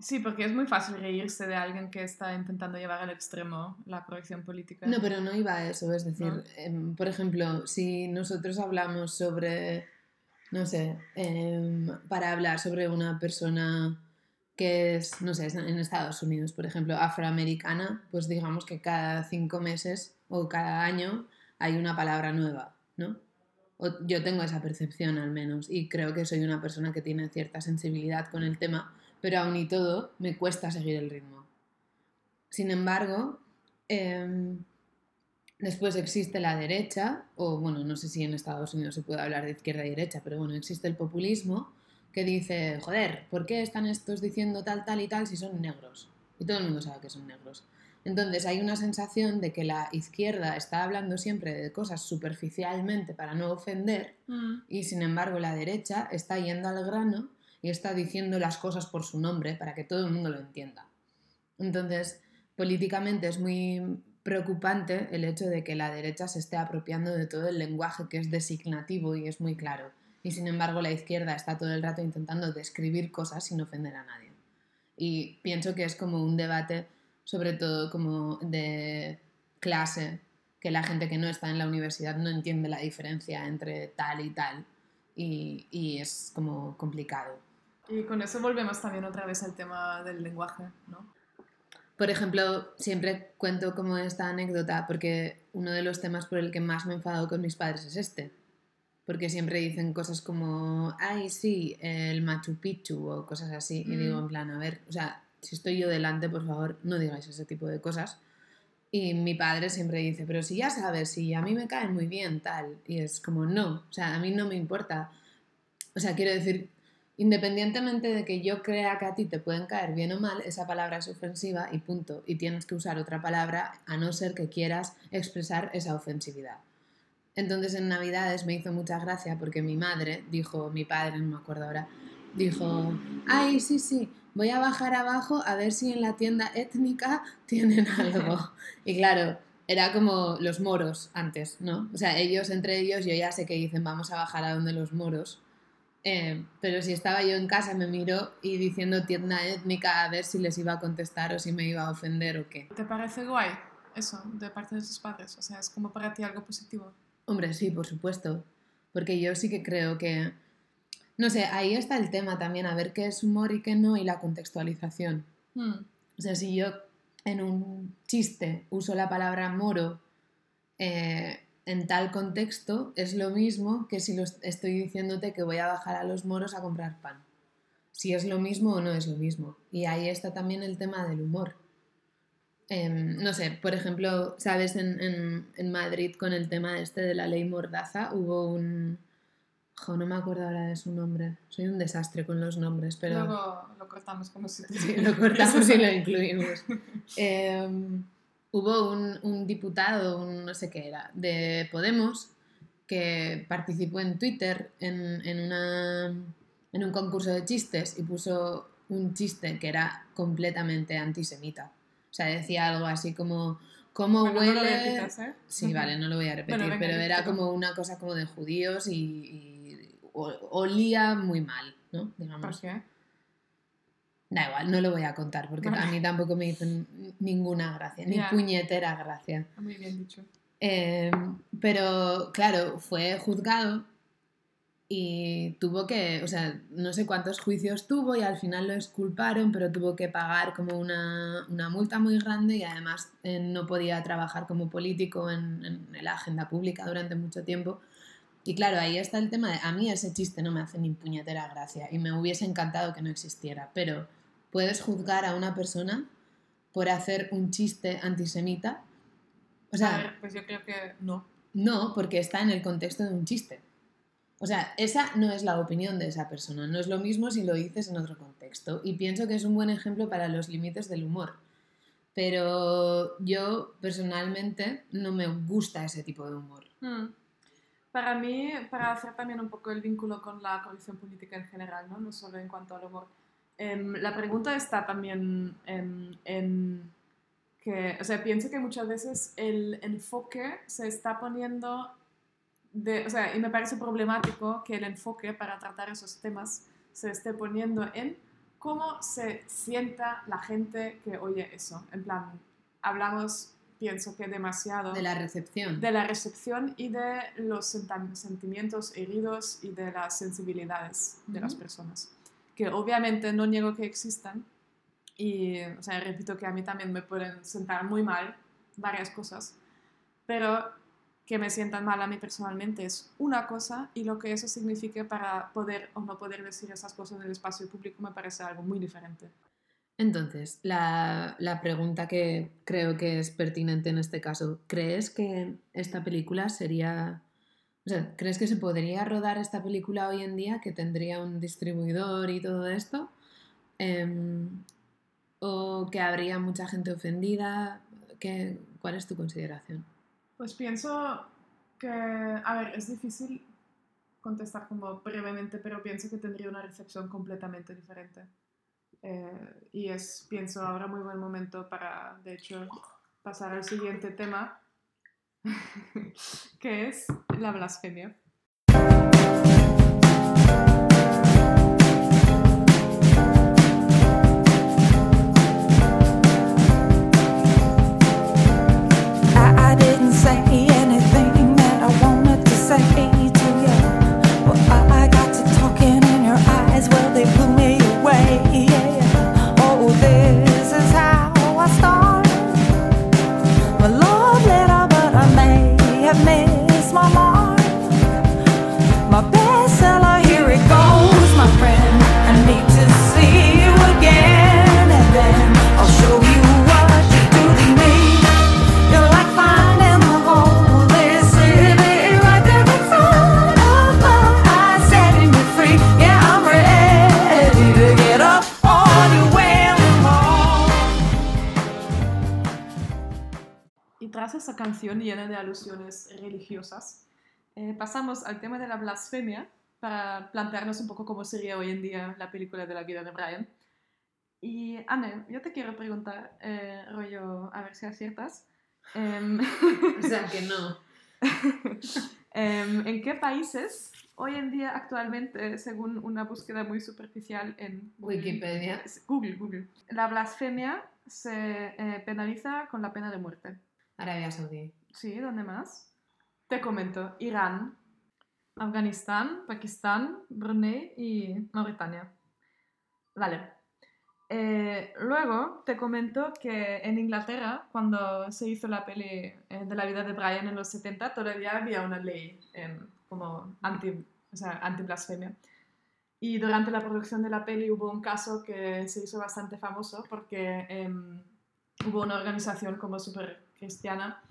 Sí, porque es muy fácil reírse de alguien que está intentando llevar al extremo la corrección política. No, pero no iba a eso, es decir, ¿No? em, por ejemplo, si nosotros hablamos sobre, no sé, em, para hablar sobre una persona que es, no sé, en Estados Unidos, por ejemplo, afroamericana, pues digamos que cada cinco meses o cada año hay una palabra nueva, ¿no? Yo tengo esa percepción al menos y creo que soy una persona que tiene cierta sensibilidad con el tema, pero aún y todo me cuesta seguir el ritmo. Sin embargo, em, después existe la derecha, o bueno, no sé si en Estados Unidos se puede hablar de izquierda y derecha, pero bueno, existe el populismo que dice, joder, ¿por qué están estos diciendo tal, tal y tal si son negros? Y todo el mundo sabe que son negros. Entonces hay una sensación de que la izquierda está hablando siempre de cosas superficialmente para no ofender Mm. y sin embargo la derecha está yendo al grano y está diciendo las cosas por su nombre para que todo el mundo lo entienda. Entonces, políticamente es muy preocupante el hecho de que la derecha se esté apropiando de todo el lenguaje que es designativo y es muy claro. Y sin embargo la izquierda está todo el rato intentando describir cosas sin ofender a nadie. Y pienso que es como un debate sobre todo como de clase, que la gente que no está en la universidad no entiende la diferencia entre tal y tal. Y, y es como complicado. Y con eso volvemos también otra vez al tema del lenguaje, ¿no? Por ejemplo, siempre cuento como esta anécdota porque uno de los temas por el que más me he enfadado con mis padres es este. Porque siempre dicen cosas como, ay, sí, el Machu Picchu o cosas así. Y Mm. digo, en plan, a ver, o sea, si estoy yo delante, por favor, no digáis ese tipo de cosas. Y mi padre siempre dice, pero si ya sabes, si a mí me caen muy bien, tal. Y es como, no, o sea, a mí no me importa. O sea, quiero decir, independientemente de que yo crea que a ti te pueden caer bien o mal, esa palabra es ofensiva y punto. Y tienes que usar otra palabra a no ser que quieras expresar esa ofensividad. Entonces en Navidades me hizo mucha gracia porque mi madre dijo, mi padre, no me acuerdo ahora, dijo, ay, sí, sí, voy a bajar abajo a ver si en la tienda étnica tienen algo. Y claro, era como los moros antes, ¿no? O sea, ellos entre ellos, yo ya sé que dicen vamos a bajar a donde los moros. Eh, pero si estaba yo en casa me miro y diciendo tienda étnica a ver si les iba a contestar o si me iba a ofender o qué. ¿Te parece guay eso de parte de tus padres? O sea, es como para ti algo positivo. Hombre, sí, por supuesto. Porque yo sí que creo que... No sé, ahí está el tema también, a ver qué es humor y qué no y la contextualización. Hmm. O sea, si yo en un chiste uso la palabra moro eh, en tal contexto, es lo mismo que si lo estoy diciéndote que voy a bajar a los moros a comprar pan. Si es lo mismo o no es lo mismo. Y ahí está también el tema del humor. Em, no sé, por ejemplo, ¿sabes? En, en- en Madrid con el tema este de la ley Mordaza hubo un... Jo, no me acuerdo ahora de su nombre. Soy un desastre con los nombres, pero... Luego lo cortamos como si... Sí, lo cortamos y lo incluimos. Eh, hubo un, un diputado, un no sé qué era, de Podemos, que participó en Twitter en, en, una, en un concurso de chistes y puso un chiste que era completamente antisemita. O sea, decía algo así como, ¿cómo Bueno, no lo huele? repitas, ¿eh? Sí, vale, no lo voy a repetir, Bueno, venga, pero era como una cosa como de judíos y, olía muy mal, ¿no? Digamos. ¿Por qué? Da igual, no lo voy a contar porque Vale. a mí tampoco me hizo ninguna gracia, ni puñetera gracia. Muy bien dicho. Eh, pero claro, fue juzgado y tuvo que, o sea, no sé cuántos juicios tuvo y al final lo exculparon, pero tuvo que pagar como una, una multa muy grande y además eh, no podía trabajar como político en, en la agenda pública durante mucho tiempo. Y claro, ahí está el tema de, a mí ese chiste no me hace ni puñetera gracia y me hubiese encantado que no existiera, pero puedes juzgar a una persona por hacer un chiste antisemita. O sea, A ver, pues yo creo que no. no, porque está en el contexto de un chiste. O sea, esa no es la opinión de esa persona. No es lo mismo si lo dices en otro contexto. Y pienso que es un buen ejemplo para los límites del humor. Pero yo personalmente no me gusta ese tipo de humor. Hmm. Para mí, para hacer también un poco el vínculo con la corrección política en general, ¿no? no solo en cuanto al humor, em, la pregunta está también em, en que, o sea, pienso que muchas veces el enfoque se está poniendo, de, o sea, y me parece problemático que el enfoque para tratar esos temas se esté poniendo en cómo se sienta la gente que oye eso. En plan, hablamos, pienso que demasiado De la recepción. de la recepción y de los sentimientos heridos y de las sensibilidades de las personas, que obviamente no niego que existan y, o sea, repito que a mí también me pueden sentar muy mal varias cosas, pero que me sientan mal a mí personalmente es una cosa y lo que eso signifique para poder o no poder decir esas cosas en el espacio público me parece algo muy diferente. Entonces, la, la pregunta que creo que es pertinente en este caso, ¿crees que esta película sería... ¿crees que se podría rodar esta película hoy en día, que tendría un distribuidor y todo esto? Em, ¿O que habría mucha gente ofendida? ¿Qué, ¿Cuál es tu consideración? Pues pienso que, a ver, es difícil contestar como brevemente, pero pienso que tendría una recepción completamente diferente. Eh, y es, pienso, ahora muy buen momento para, de hecho, pasar al siguiente tema, que es la blasfemia. Esa canción llena de alusiones religiosas, eh, pasamos al tema de la blasfemia para plantearnos un poco cómo sería hoy en día la película de la vida de Brian. Y Anne, yo te quiero preguntar, eh, rollo, a ver si aciertas. Em, O sea, que no. em, ¿En qué países hoy en día actualmente, según una búsqueda muy superficial en Google- Wikipedia. Google, Google, la blasfemia se eh, penaliza con la pena de muerte? Arabia Saudí. Sí, ¿dónde más? Te comento, Irán, Afganistán, Pakistán, Brunei y Mauritania. Vale. Eh, luego te comento que en Inglaterra, cuando se hizo la peli eh, de la vida de Brian en los 70, todavía había una ley em, como anti, o sea, anti-blasfemia. Y durante la producción de la peli hubo un caso que se hizo bastante famoso porque em, hubo una organización como súper cristiana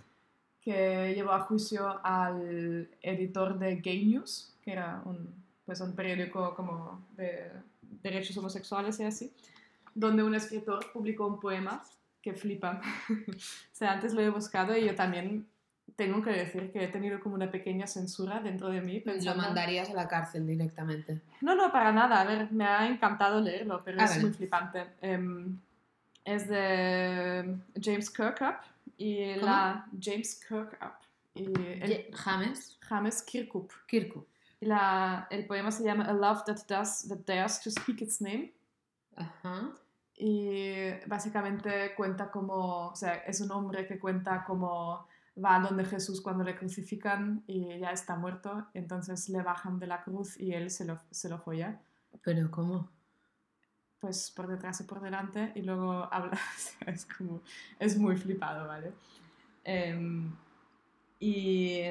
que llevó a juicio al editor de Gay News, que era un, pues un periódico como de derechos homosexuales y así, donde un escritor publicó un poema que flipa. o sea, antes lo he buscado y yo también tengo que decir que he tenido como una pequeña censura dentro de mí. Lo mandarías a la cárcel directamente. no, no, para nada. A ver, me ha encantado leerlo, pero Ah, es muy flipante. Em, es de James Kirkup y ¿Cómo? la James Kirkup. Y el, James. James Kirkup. Kirkup. Y la, el poema se llama A Love That Does That Dares to Speak Its Name. Ajá. Y básicamente cuenta como, o sea, es un hombre que cuenta como va donde Jesús cuando le crucifican y ya está muerto, entonces le bajan de la cruz y él se lo, se lo folla. Pero ¿cómo? Pues por detrás y por delante y luego habla, es como, es muy flipado, ¿vale? Em, y,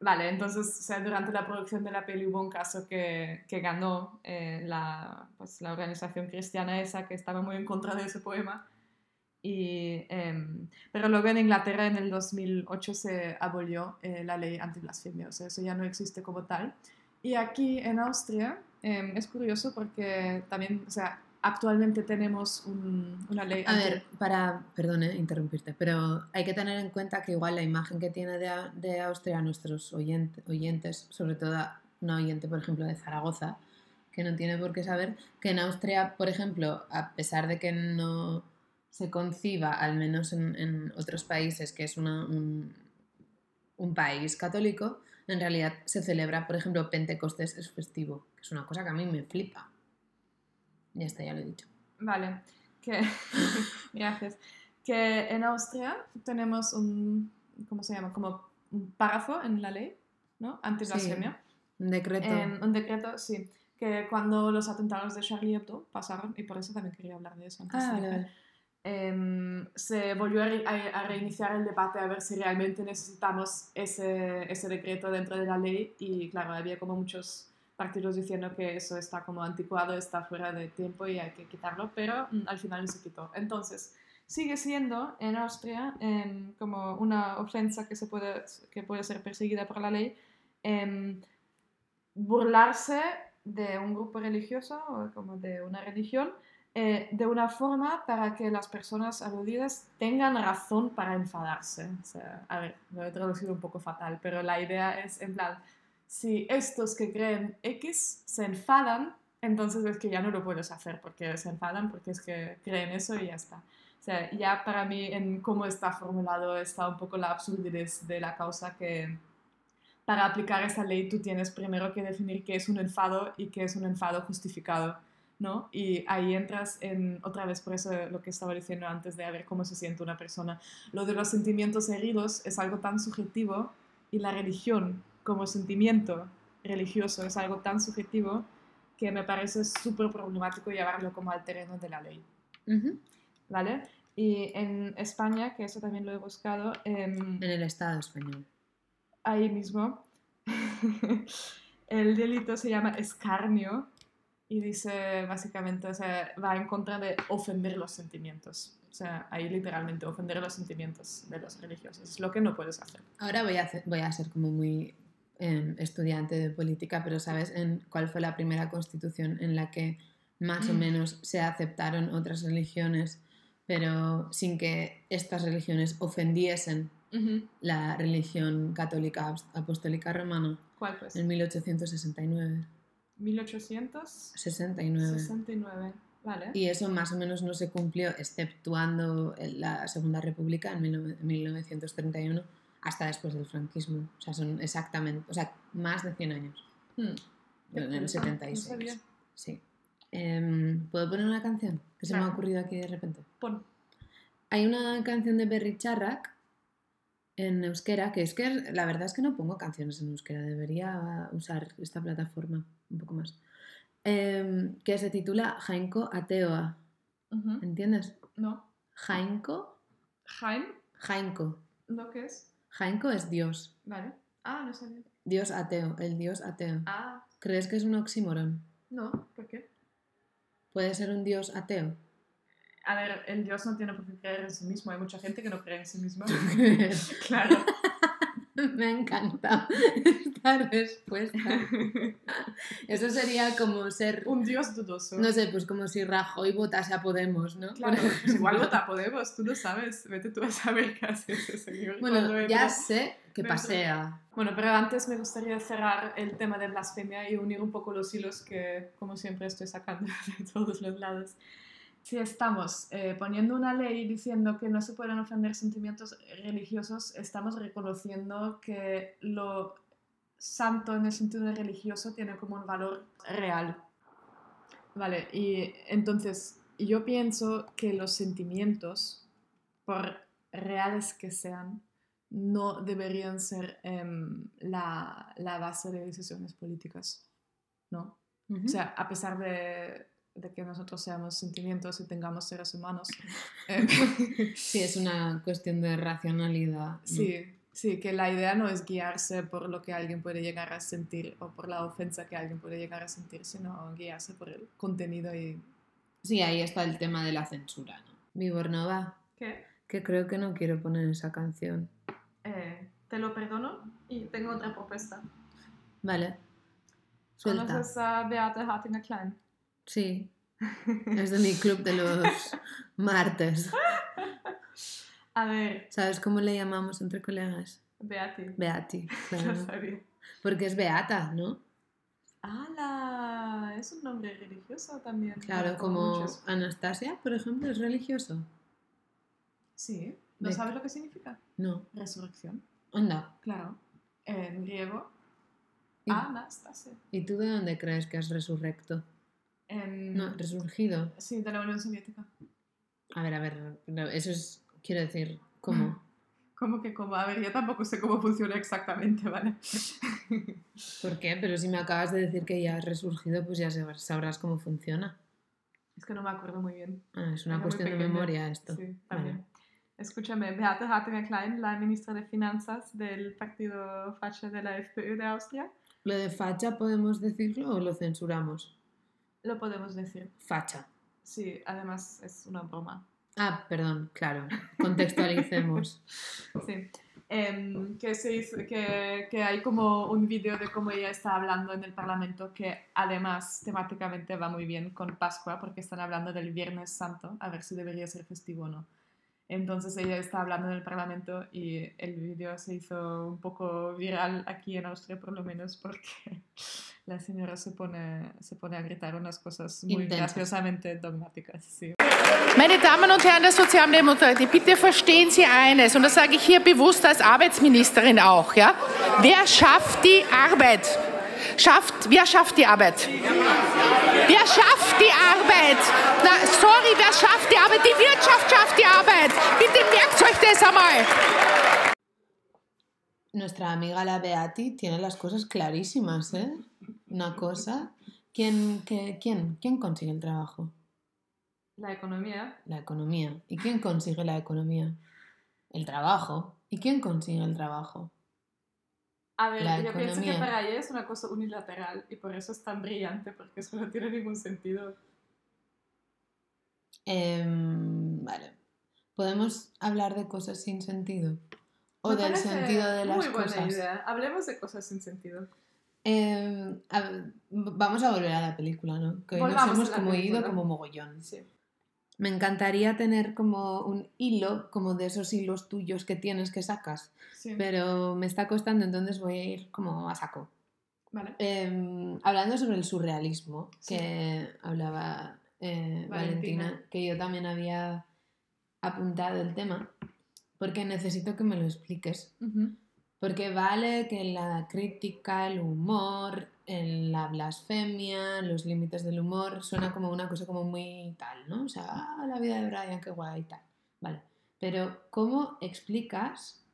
vale, entonces, o sea, durante la producción de la peli hubo un caso que, que ganó eh, la, pues, la organización cristiana esa que estaba muy en contra de ese poema. Y, em, pero luego en Inglaterra en el 2008 se abolió eh, la ley antiblasfemia, o sea, eso ya no existe como tal. Y aquí en Austria em, es curioso porque también, o sea, actualmente tenemos un- una ley A anti- ver, para, perdone interrumpirte, pero hay que tener en cuenta que igual la imagen que tiene de, A- de Austria nuestros oyente- oyentes, sobre todo una oyente, por ejemplo, de Zaragoza, que no tiene por qué saber que en Austria, por ejemplo, a pesar de que no se conciba, al menos en, en otros países, que es una- un, un país católico, en realidad se celebra, por ejemplo, Pentecostés es festivo, que es una cosa que a mí me flipa. Ya está, ya lo he dicho. Vale, que, gracias. Que en Austria tenemos un, ¿cómo se llama? Como un párrafo en la ley, ¿no? Antiblasfemia. Un decreto. Em, un decreto, sí. Que cuando los atentados de Charlie Hebdo pasaron, y por eso también quería hablar de eso antes. Ah, de vale, em, se volvió a, re- a reiniciar el debate a ver si realmente necesitamos ese, ese decreto dentro de la ley y claro, había como muchos partidos diciendo que eso está como anticuado, está fuera de tiempo y hay que quitarlo, pero mm, al final se quitó. Entonces, sigue siendo en Austria em, como una ofensa que, se puede, que puede ser perseguida por la ley em, burlarse de un grupo religioso o como de una religión eh, de una forma para que las personas aludidas tengan razón para enfadarse. O sea, a ver, lo he traducido un poco fatal, pero la idea es en plan, si estos que creen X se enfadan, entonces es que ya no lo puedes hacer porque se enfadan, porque es que creen eso y ya está. O sea, ya para mí en cómo está formulado está un poco la absurdez de la causa que para aplicar esa ley tú tienes primero que definir qué es un enfado y qué es un enfado justificado, ¿no? Y ahí entras en, otra vez por eso lo que estaba diciendo antes de a ver cómo se siente una persona. Lo de los sentimientos heridos es algo tan subjetivo y la religión como sentimiento religioso es algo tan subjetivo que me parece súper problemático llevarlo como al terreno de la ley. Ujú. ¿Vale? Y en España, que eso también lo he buscado, em, En el Estado español. ahí mismo, el delito se llama escarnio y dice básicamente, o sea, va en contra de ofender los sentimientos. O sea, ahí literalmente ofender los sentimientos de los religiosos. Es lo que no puedes hacer. Ahora voy a, hacer- voy a ser como muy eh, estudiante de política, pero ¿sabes en cuál fue la primera constitución en la que más o menos se aceptaron otras religiones, pero sin que estas religiones ofendiesen la religión católica apos- apostólica romana? ¿Cuál pues? En 1869. 1869. 69. Vale. Y eso más o menos no se cumplió, exceptuando la Segunda República en 19- 1931, hasta después del franquismo. O sea, son exactamente, o sea, más de 100 años. Hmm. En el curioso, no 76. sabía. Sí. Em, ¿Puedo poner una canción? Que se me ha ocurrido aquí de repente. Pon. Hay una canción de Berry Charrac en euskera, que es que la verdad es que no pongo canciones en euskera, debería usar esta plataforma un poco más. Em, que se titula Jainko Ateoa. Ujú. ¿Entiendes? No. Jainko. Jaim, Jainko. ¿no qué es? Jainko es Dios. Vale. Ah, no sabía. Dios ateo, el Dios ateo. Ah, ¿Crees que es un oxímoron? no, ¿por qué? ¿Puede ser un Dios ateo? A ver, el Dios no tiene por qué creer en sí mismo. Hay mucha gente que no cree en sí misma. crees? claro. Me encanta esta respuesta. Eso sería como ser... Un Dios dudoso. No sé, pues como si Rajoy votase a Podemos, ¿no? Claro, pues igual vota a Podemos, tú lo sabes. Vete tú a saber qué hace ese señor. Bueno, ya entra sé que pasea. Bueno, pero antes me gustaría cerrar el tema de blasfemia y unir un poco los hilos que, como siempre, estoy sacando de todos los lados. Si estamos eh, poniendo una ley diciendo que no se pueden ofender sentimientos religiosos, estamos reconociendo que lo santo en el sentido religioso tiene como un valor real. Vale, y entonces yo pienso que los sentimientos, por reales que sean, no deberían ser em, la, la base de decisiones políticas, ¿no? O sea, a pesar de, de que nosotros seamos sentimientos y tengamos seres humanos, em, Sí, es una cuestión de racionalidad. ¿no? sí, sí, que la idea no es guiarse por lo que alguien puede llegar a sentir o por la ofensa que alguien puede llegar a sentir, sino guiarse por el contenido y... Sí, ahí está el tema de la censura, ¿no? Vibornova, ¿Qué? que creo que no quiero poner esa canción. Eh, te lo perdono y tengo otra propuesta. Vale. Suelta. ¿Conoces a Beate Hartinger Klein? Sí. Es de mi club de los martes. A ver, ¿Sabes cómo le llamamos entre colegas? Beati. Beati. No claro. sabía. Porque es beata, ¿no? ¡Hala! Es un nombre religioso también. Claro, como muchos. Anastasia, por ejemplo, es religioso. Sí. ¿No De- sabes lo que significa? No. Resurrección. Anda. Claro. En griego, ¿Y, Anastasia. ¿y tú de dónde crees que has resurrecto? En... No, resurgido. Sí, de la Unión Soviética. A ver, a ver, eso es, quiero decir, ¿cómo? ¿Cómo que cómo? A ver, yo tampoco sé cómo funciona exactamente, ¿vale? ¿Por qué? Pero si me acabas de decir que ya has resurgido, pues ya sabrás, cómo funciona. Es que no me acuerdo muy bien. Ah, es una Era cuestión de memoria esto. Sí, Vale. también. Escúchame, Beate Hartinger Klein, la ministra de Finanzas del partido facha de la FPÖ de Austria, ¿Lo de facha podemos decirlo o lo censuramos? lo podemos decir. Facha. Sí, además es una broma. Ah, perdón, claro. Contextualicemos. Sí. Em, que, se hizo- que, que hay como un vídeo de cómo ella está hablando en el Parlamento que además temáticamente va muy bien con Pascua porque están hablando del Viernes Santo, a ver si debería ser festivo o no. Entonces ella está hablando en el Parlamento y el vídeo se hizo un poco viral aquí en Austria por lo menos porque la señora se pone, se pone a gritar unas cosas muy graciosamente dogmáticas. Sí. Meine Damen und Herren der Sozialdemokratie, bitte verstehen Sie eines, und das sage ich hier bewusst als Arbeitsministerin auch, ja? Wer schafft die Arbeit? Schafft, wer schafft die Arbeit? Wer schafft die Arbeit? Na, sorry, wer schafft die Arbeit? Die Wirtschaft schafft die Arbeit. Bitte merkt euch das einmal. Nuestra amiga la Beati tiene las cosas clarísimas, ¿eh? Una cosa. ¿Quién, qué- quién, ¿Quién consigue el trabajo? La economía La economía. ¿Y quién consigue la economía? El trabajo. ¿Y quién consigue el trabajo? A ver, La yo pienso que economía. para ella es una cosa unilateral y por eso es tan brillante, porque eso no tiene ningún sentido. Em, vale. ¿Podemos hablar de cosas sin sentido? ¿O Me del sentido de las Muy buena cosas? idea. Hablemos de cosas sin sentido. Em, a ver, vamos a volver a la película, ¿no? Que hoy nos Volvamos a hemos como ido película. como mogollón. Sí. Me encantaría tener como un hilo, como de esos hilos tuyos que tienes que sacas, Sí. pero me está costando, entonces voy a ir como a saco. Vale. Em, hablando sobre el surrealismo Sí. que hablaba eh, Valentina. Valentina. que yo también había apuntado el tema, porque necesito que me lo expliques. Porque vale que la crítica, el humor, en la blasfemia, los límites del humor, suena como una cosa como muy tal, ¿no? O sea, ah, la vida de Brian, qué guay y tal. Vale. Pero, ¿cómo explicas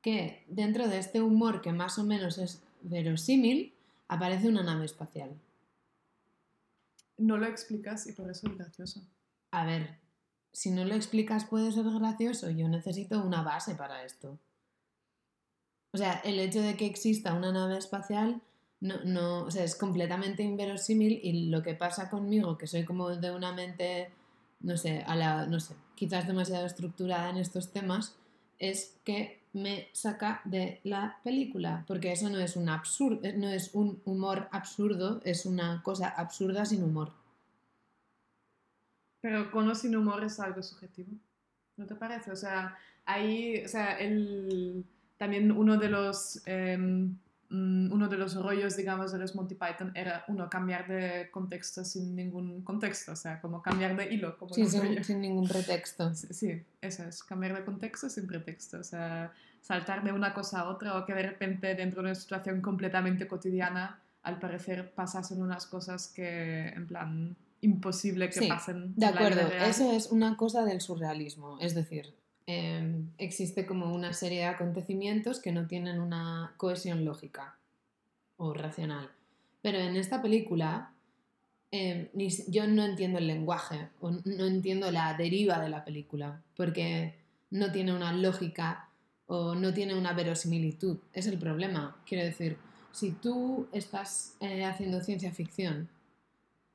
que dentro de este humor que más o menos es verosímil, aparece una nave espacial? No lo explicas y por eso es gracioso. A ver, si no lo explicas puede ser gracioso. Yo necesito una base para esto. O sea, el hecho de que exista una nave espacial no, no, o sea, es completamente inverosímil y lo que pasa conmigo, que soy como de una mente, no sé, a la, no sé, quizás demasiado estructurada en estos temas, es que me saca de la película, porque eso no es un absurdo, no es un humor absurdo, es una cosa absurda sin humor. Pero con o sin humor es algo subjetivo. ¿No te parece? O sea, ahí, o sea, el, también uno de los em, uno de los rollos, digamos, de los Monty Python era uno cambiar de contexto sin ningún contexto, o sea, como cambiar de hilo, como Sí, sin, sin ningún pretexto. Sí, sí, eso es, cambiar de contexto sin pretexto, o sea, saltar de una cosa a otra o que de repente dentro de una situación completamente cotidiana, al parecer pasasen unas cosas que, en plan, imposible que Sí, pasen. De acuerdo, eso es una cosa del surrealismo. Es decir, eh, existe como una serie de acontecimientos que no tienen una cohesión lógica o racional. Pero en esta película, si- yo no entiendo el lenguaje o no entiendo la deriva de la película, porque no tiene una lógica o no tiene una verosimilitud. Es el problema. Quiero decir, si tú estás eh, haciendo ciencia ficción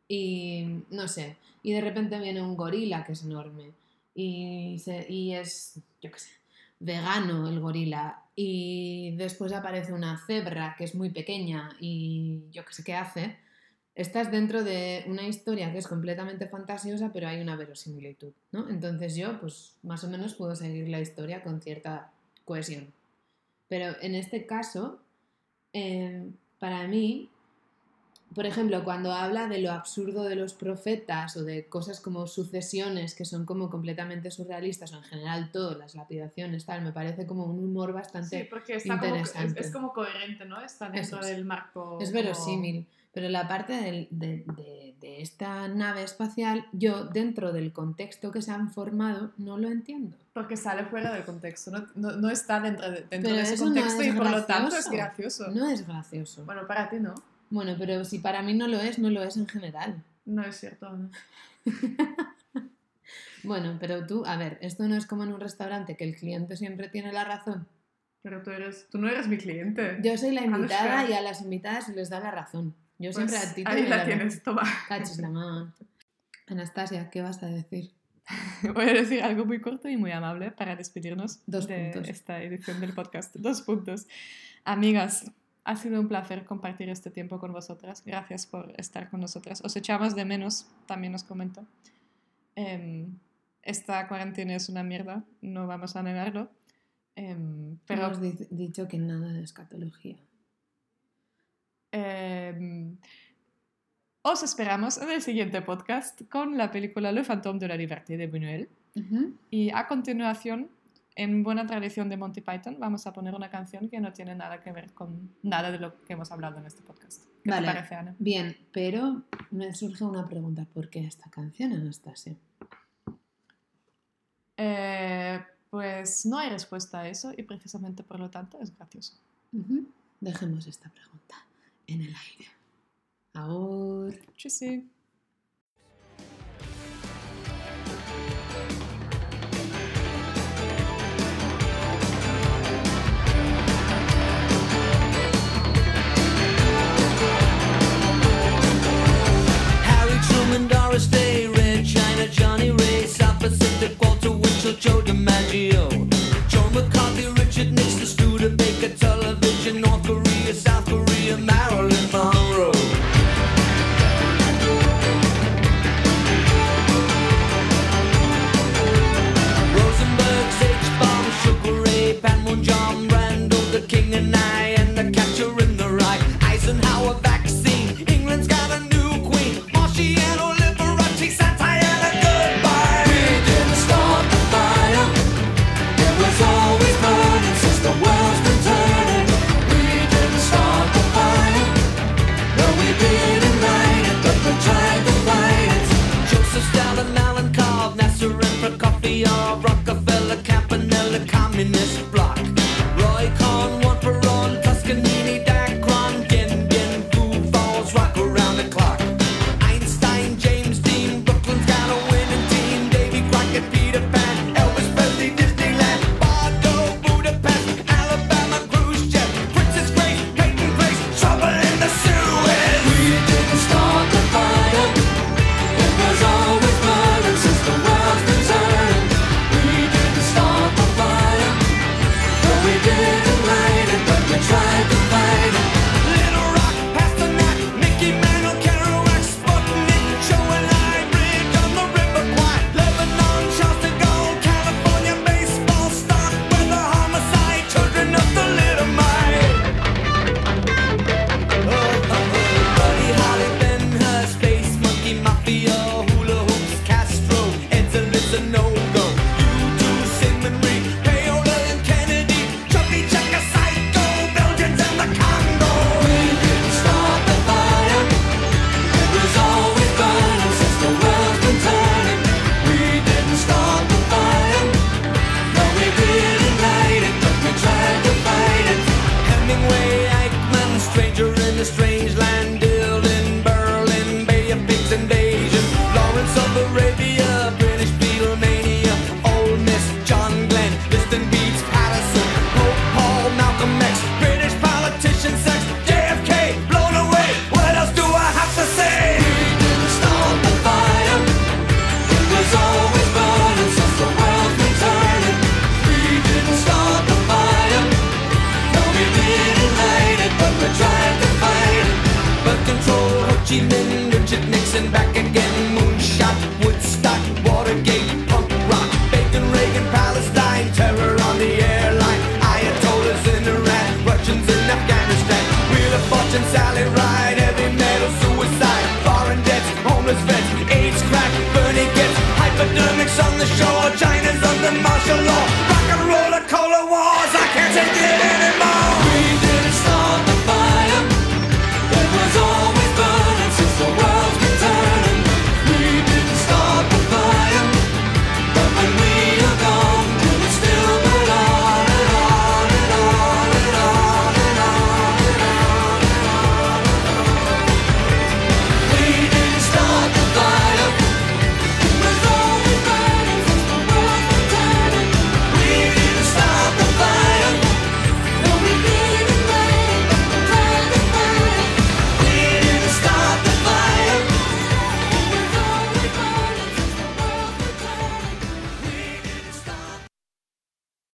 y no sé, y de repente viene un gorila que es enorme y, se- y es, yo qué sé, vegano el gorila y después aparece una cebra que es muy pequeña y yo qué sé qué hace, estás dentro de una historia que es completamente fantasiosa pero hay una verosimilitud, ¿no? Entonces yo pues más o menos puedo seguir la historia con cierta cohesión. Pero en este caso, eh, para mí, por ejemplo, cuando habla de lo absurdo de los profetas o de cosas como sucesiones que son como completamente surrealistas o en general todo, las lapidaciones, tal, me parece como un humor bastante Sí, porque está como, es, interesante. es como coherente, ¿no? Está dentro es. del marco. Es como- verosímil, pero la parte de, de- de esta nave espacial, yo dentro del contexto que se han formado no lo entiendo. Porque sale fuera del contexto, no, no, no está dentro, de, dentro de ese no contexto es y por lo tanto es gracioso. No es gracioso. Bueno, para ti no. Bueno, pero si para mí no lo es, no lo es en general. No es cierto. ¿no? Bueno, pero tú, a ver, esto no es como en un restaurante que el cliente siempre tiene la razón. Pero tú, eres, tú no eres mi cliente. Yo soy la invitada Anushka. y a las invitadas se les da la razón. Yo Pues siempre a ti te ahí la razón. tienes, toma. Cachis la mano. Anastasia, ¿qué vas a decir? Voy a decir algo muy corto y muy amable para despedirnos Dos de puntos. esta edición del podcast. Dos puntos. Amigas, ha sido un placer compartir este tiempo con vosotras. Gracias por estar con nosotras. Os echamos de menos, también os comento. Em, esta cuarentena es una mierda, no vamos a negarlo. Em, pero Hemos di- dicho que nada de escatología. em, os esperamos en el siguiente podcast con la película Le Fantôme de la Liberté de Buñuel. Y a continuación, en buena tradición de Monty Python, vamos a poner una canción que no tiene nada que ver con nada de lo que hemos hablado en este podcast. ¿Qué Vale, te parece, Ana? bien, pero me surge una pregunta. ¿Por qué esta canción, Anastasia? Eh, pues no hay respuesta a eso y precisamente por lo tanto es gracioso. Dejemos esta pregunta en el aire. Ahora. Sí, Johnny Ray, South Pacific, Walter Winchell, Joe DiMaggio, Joe McCarthy,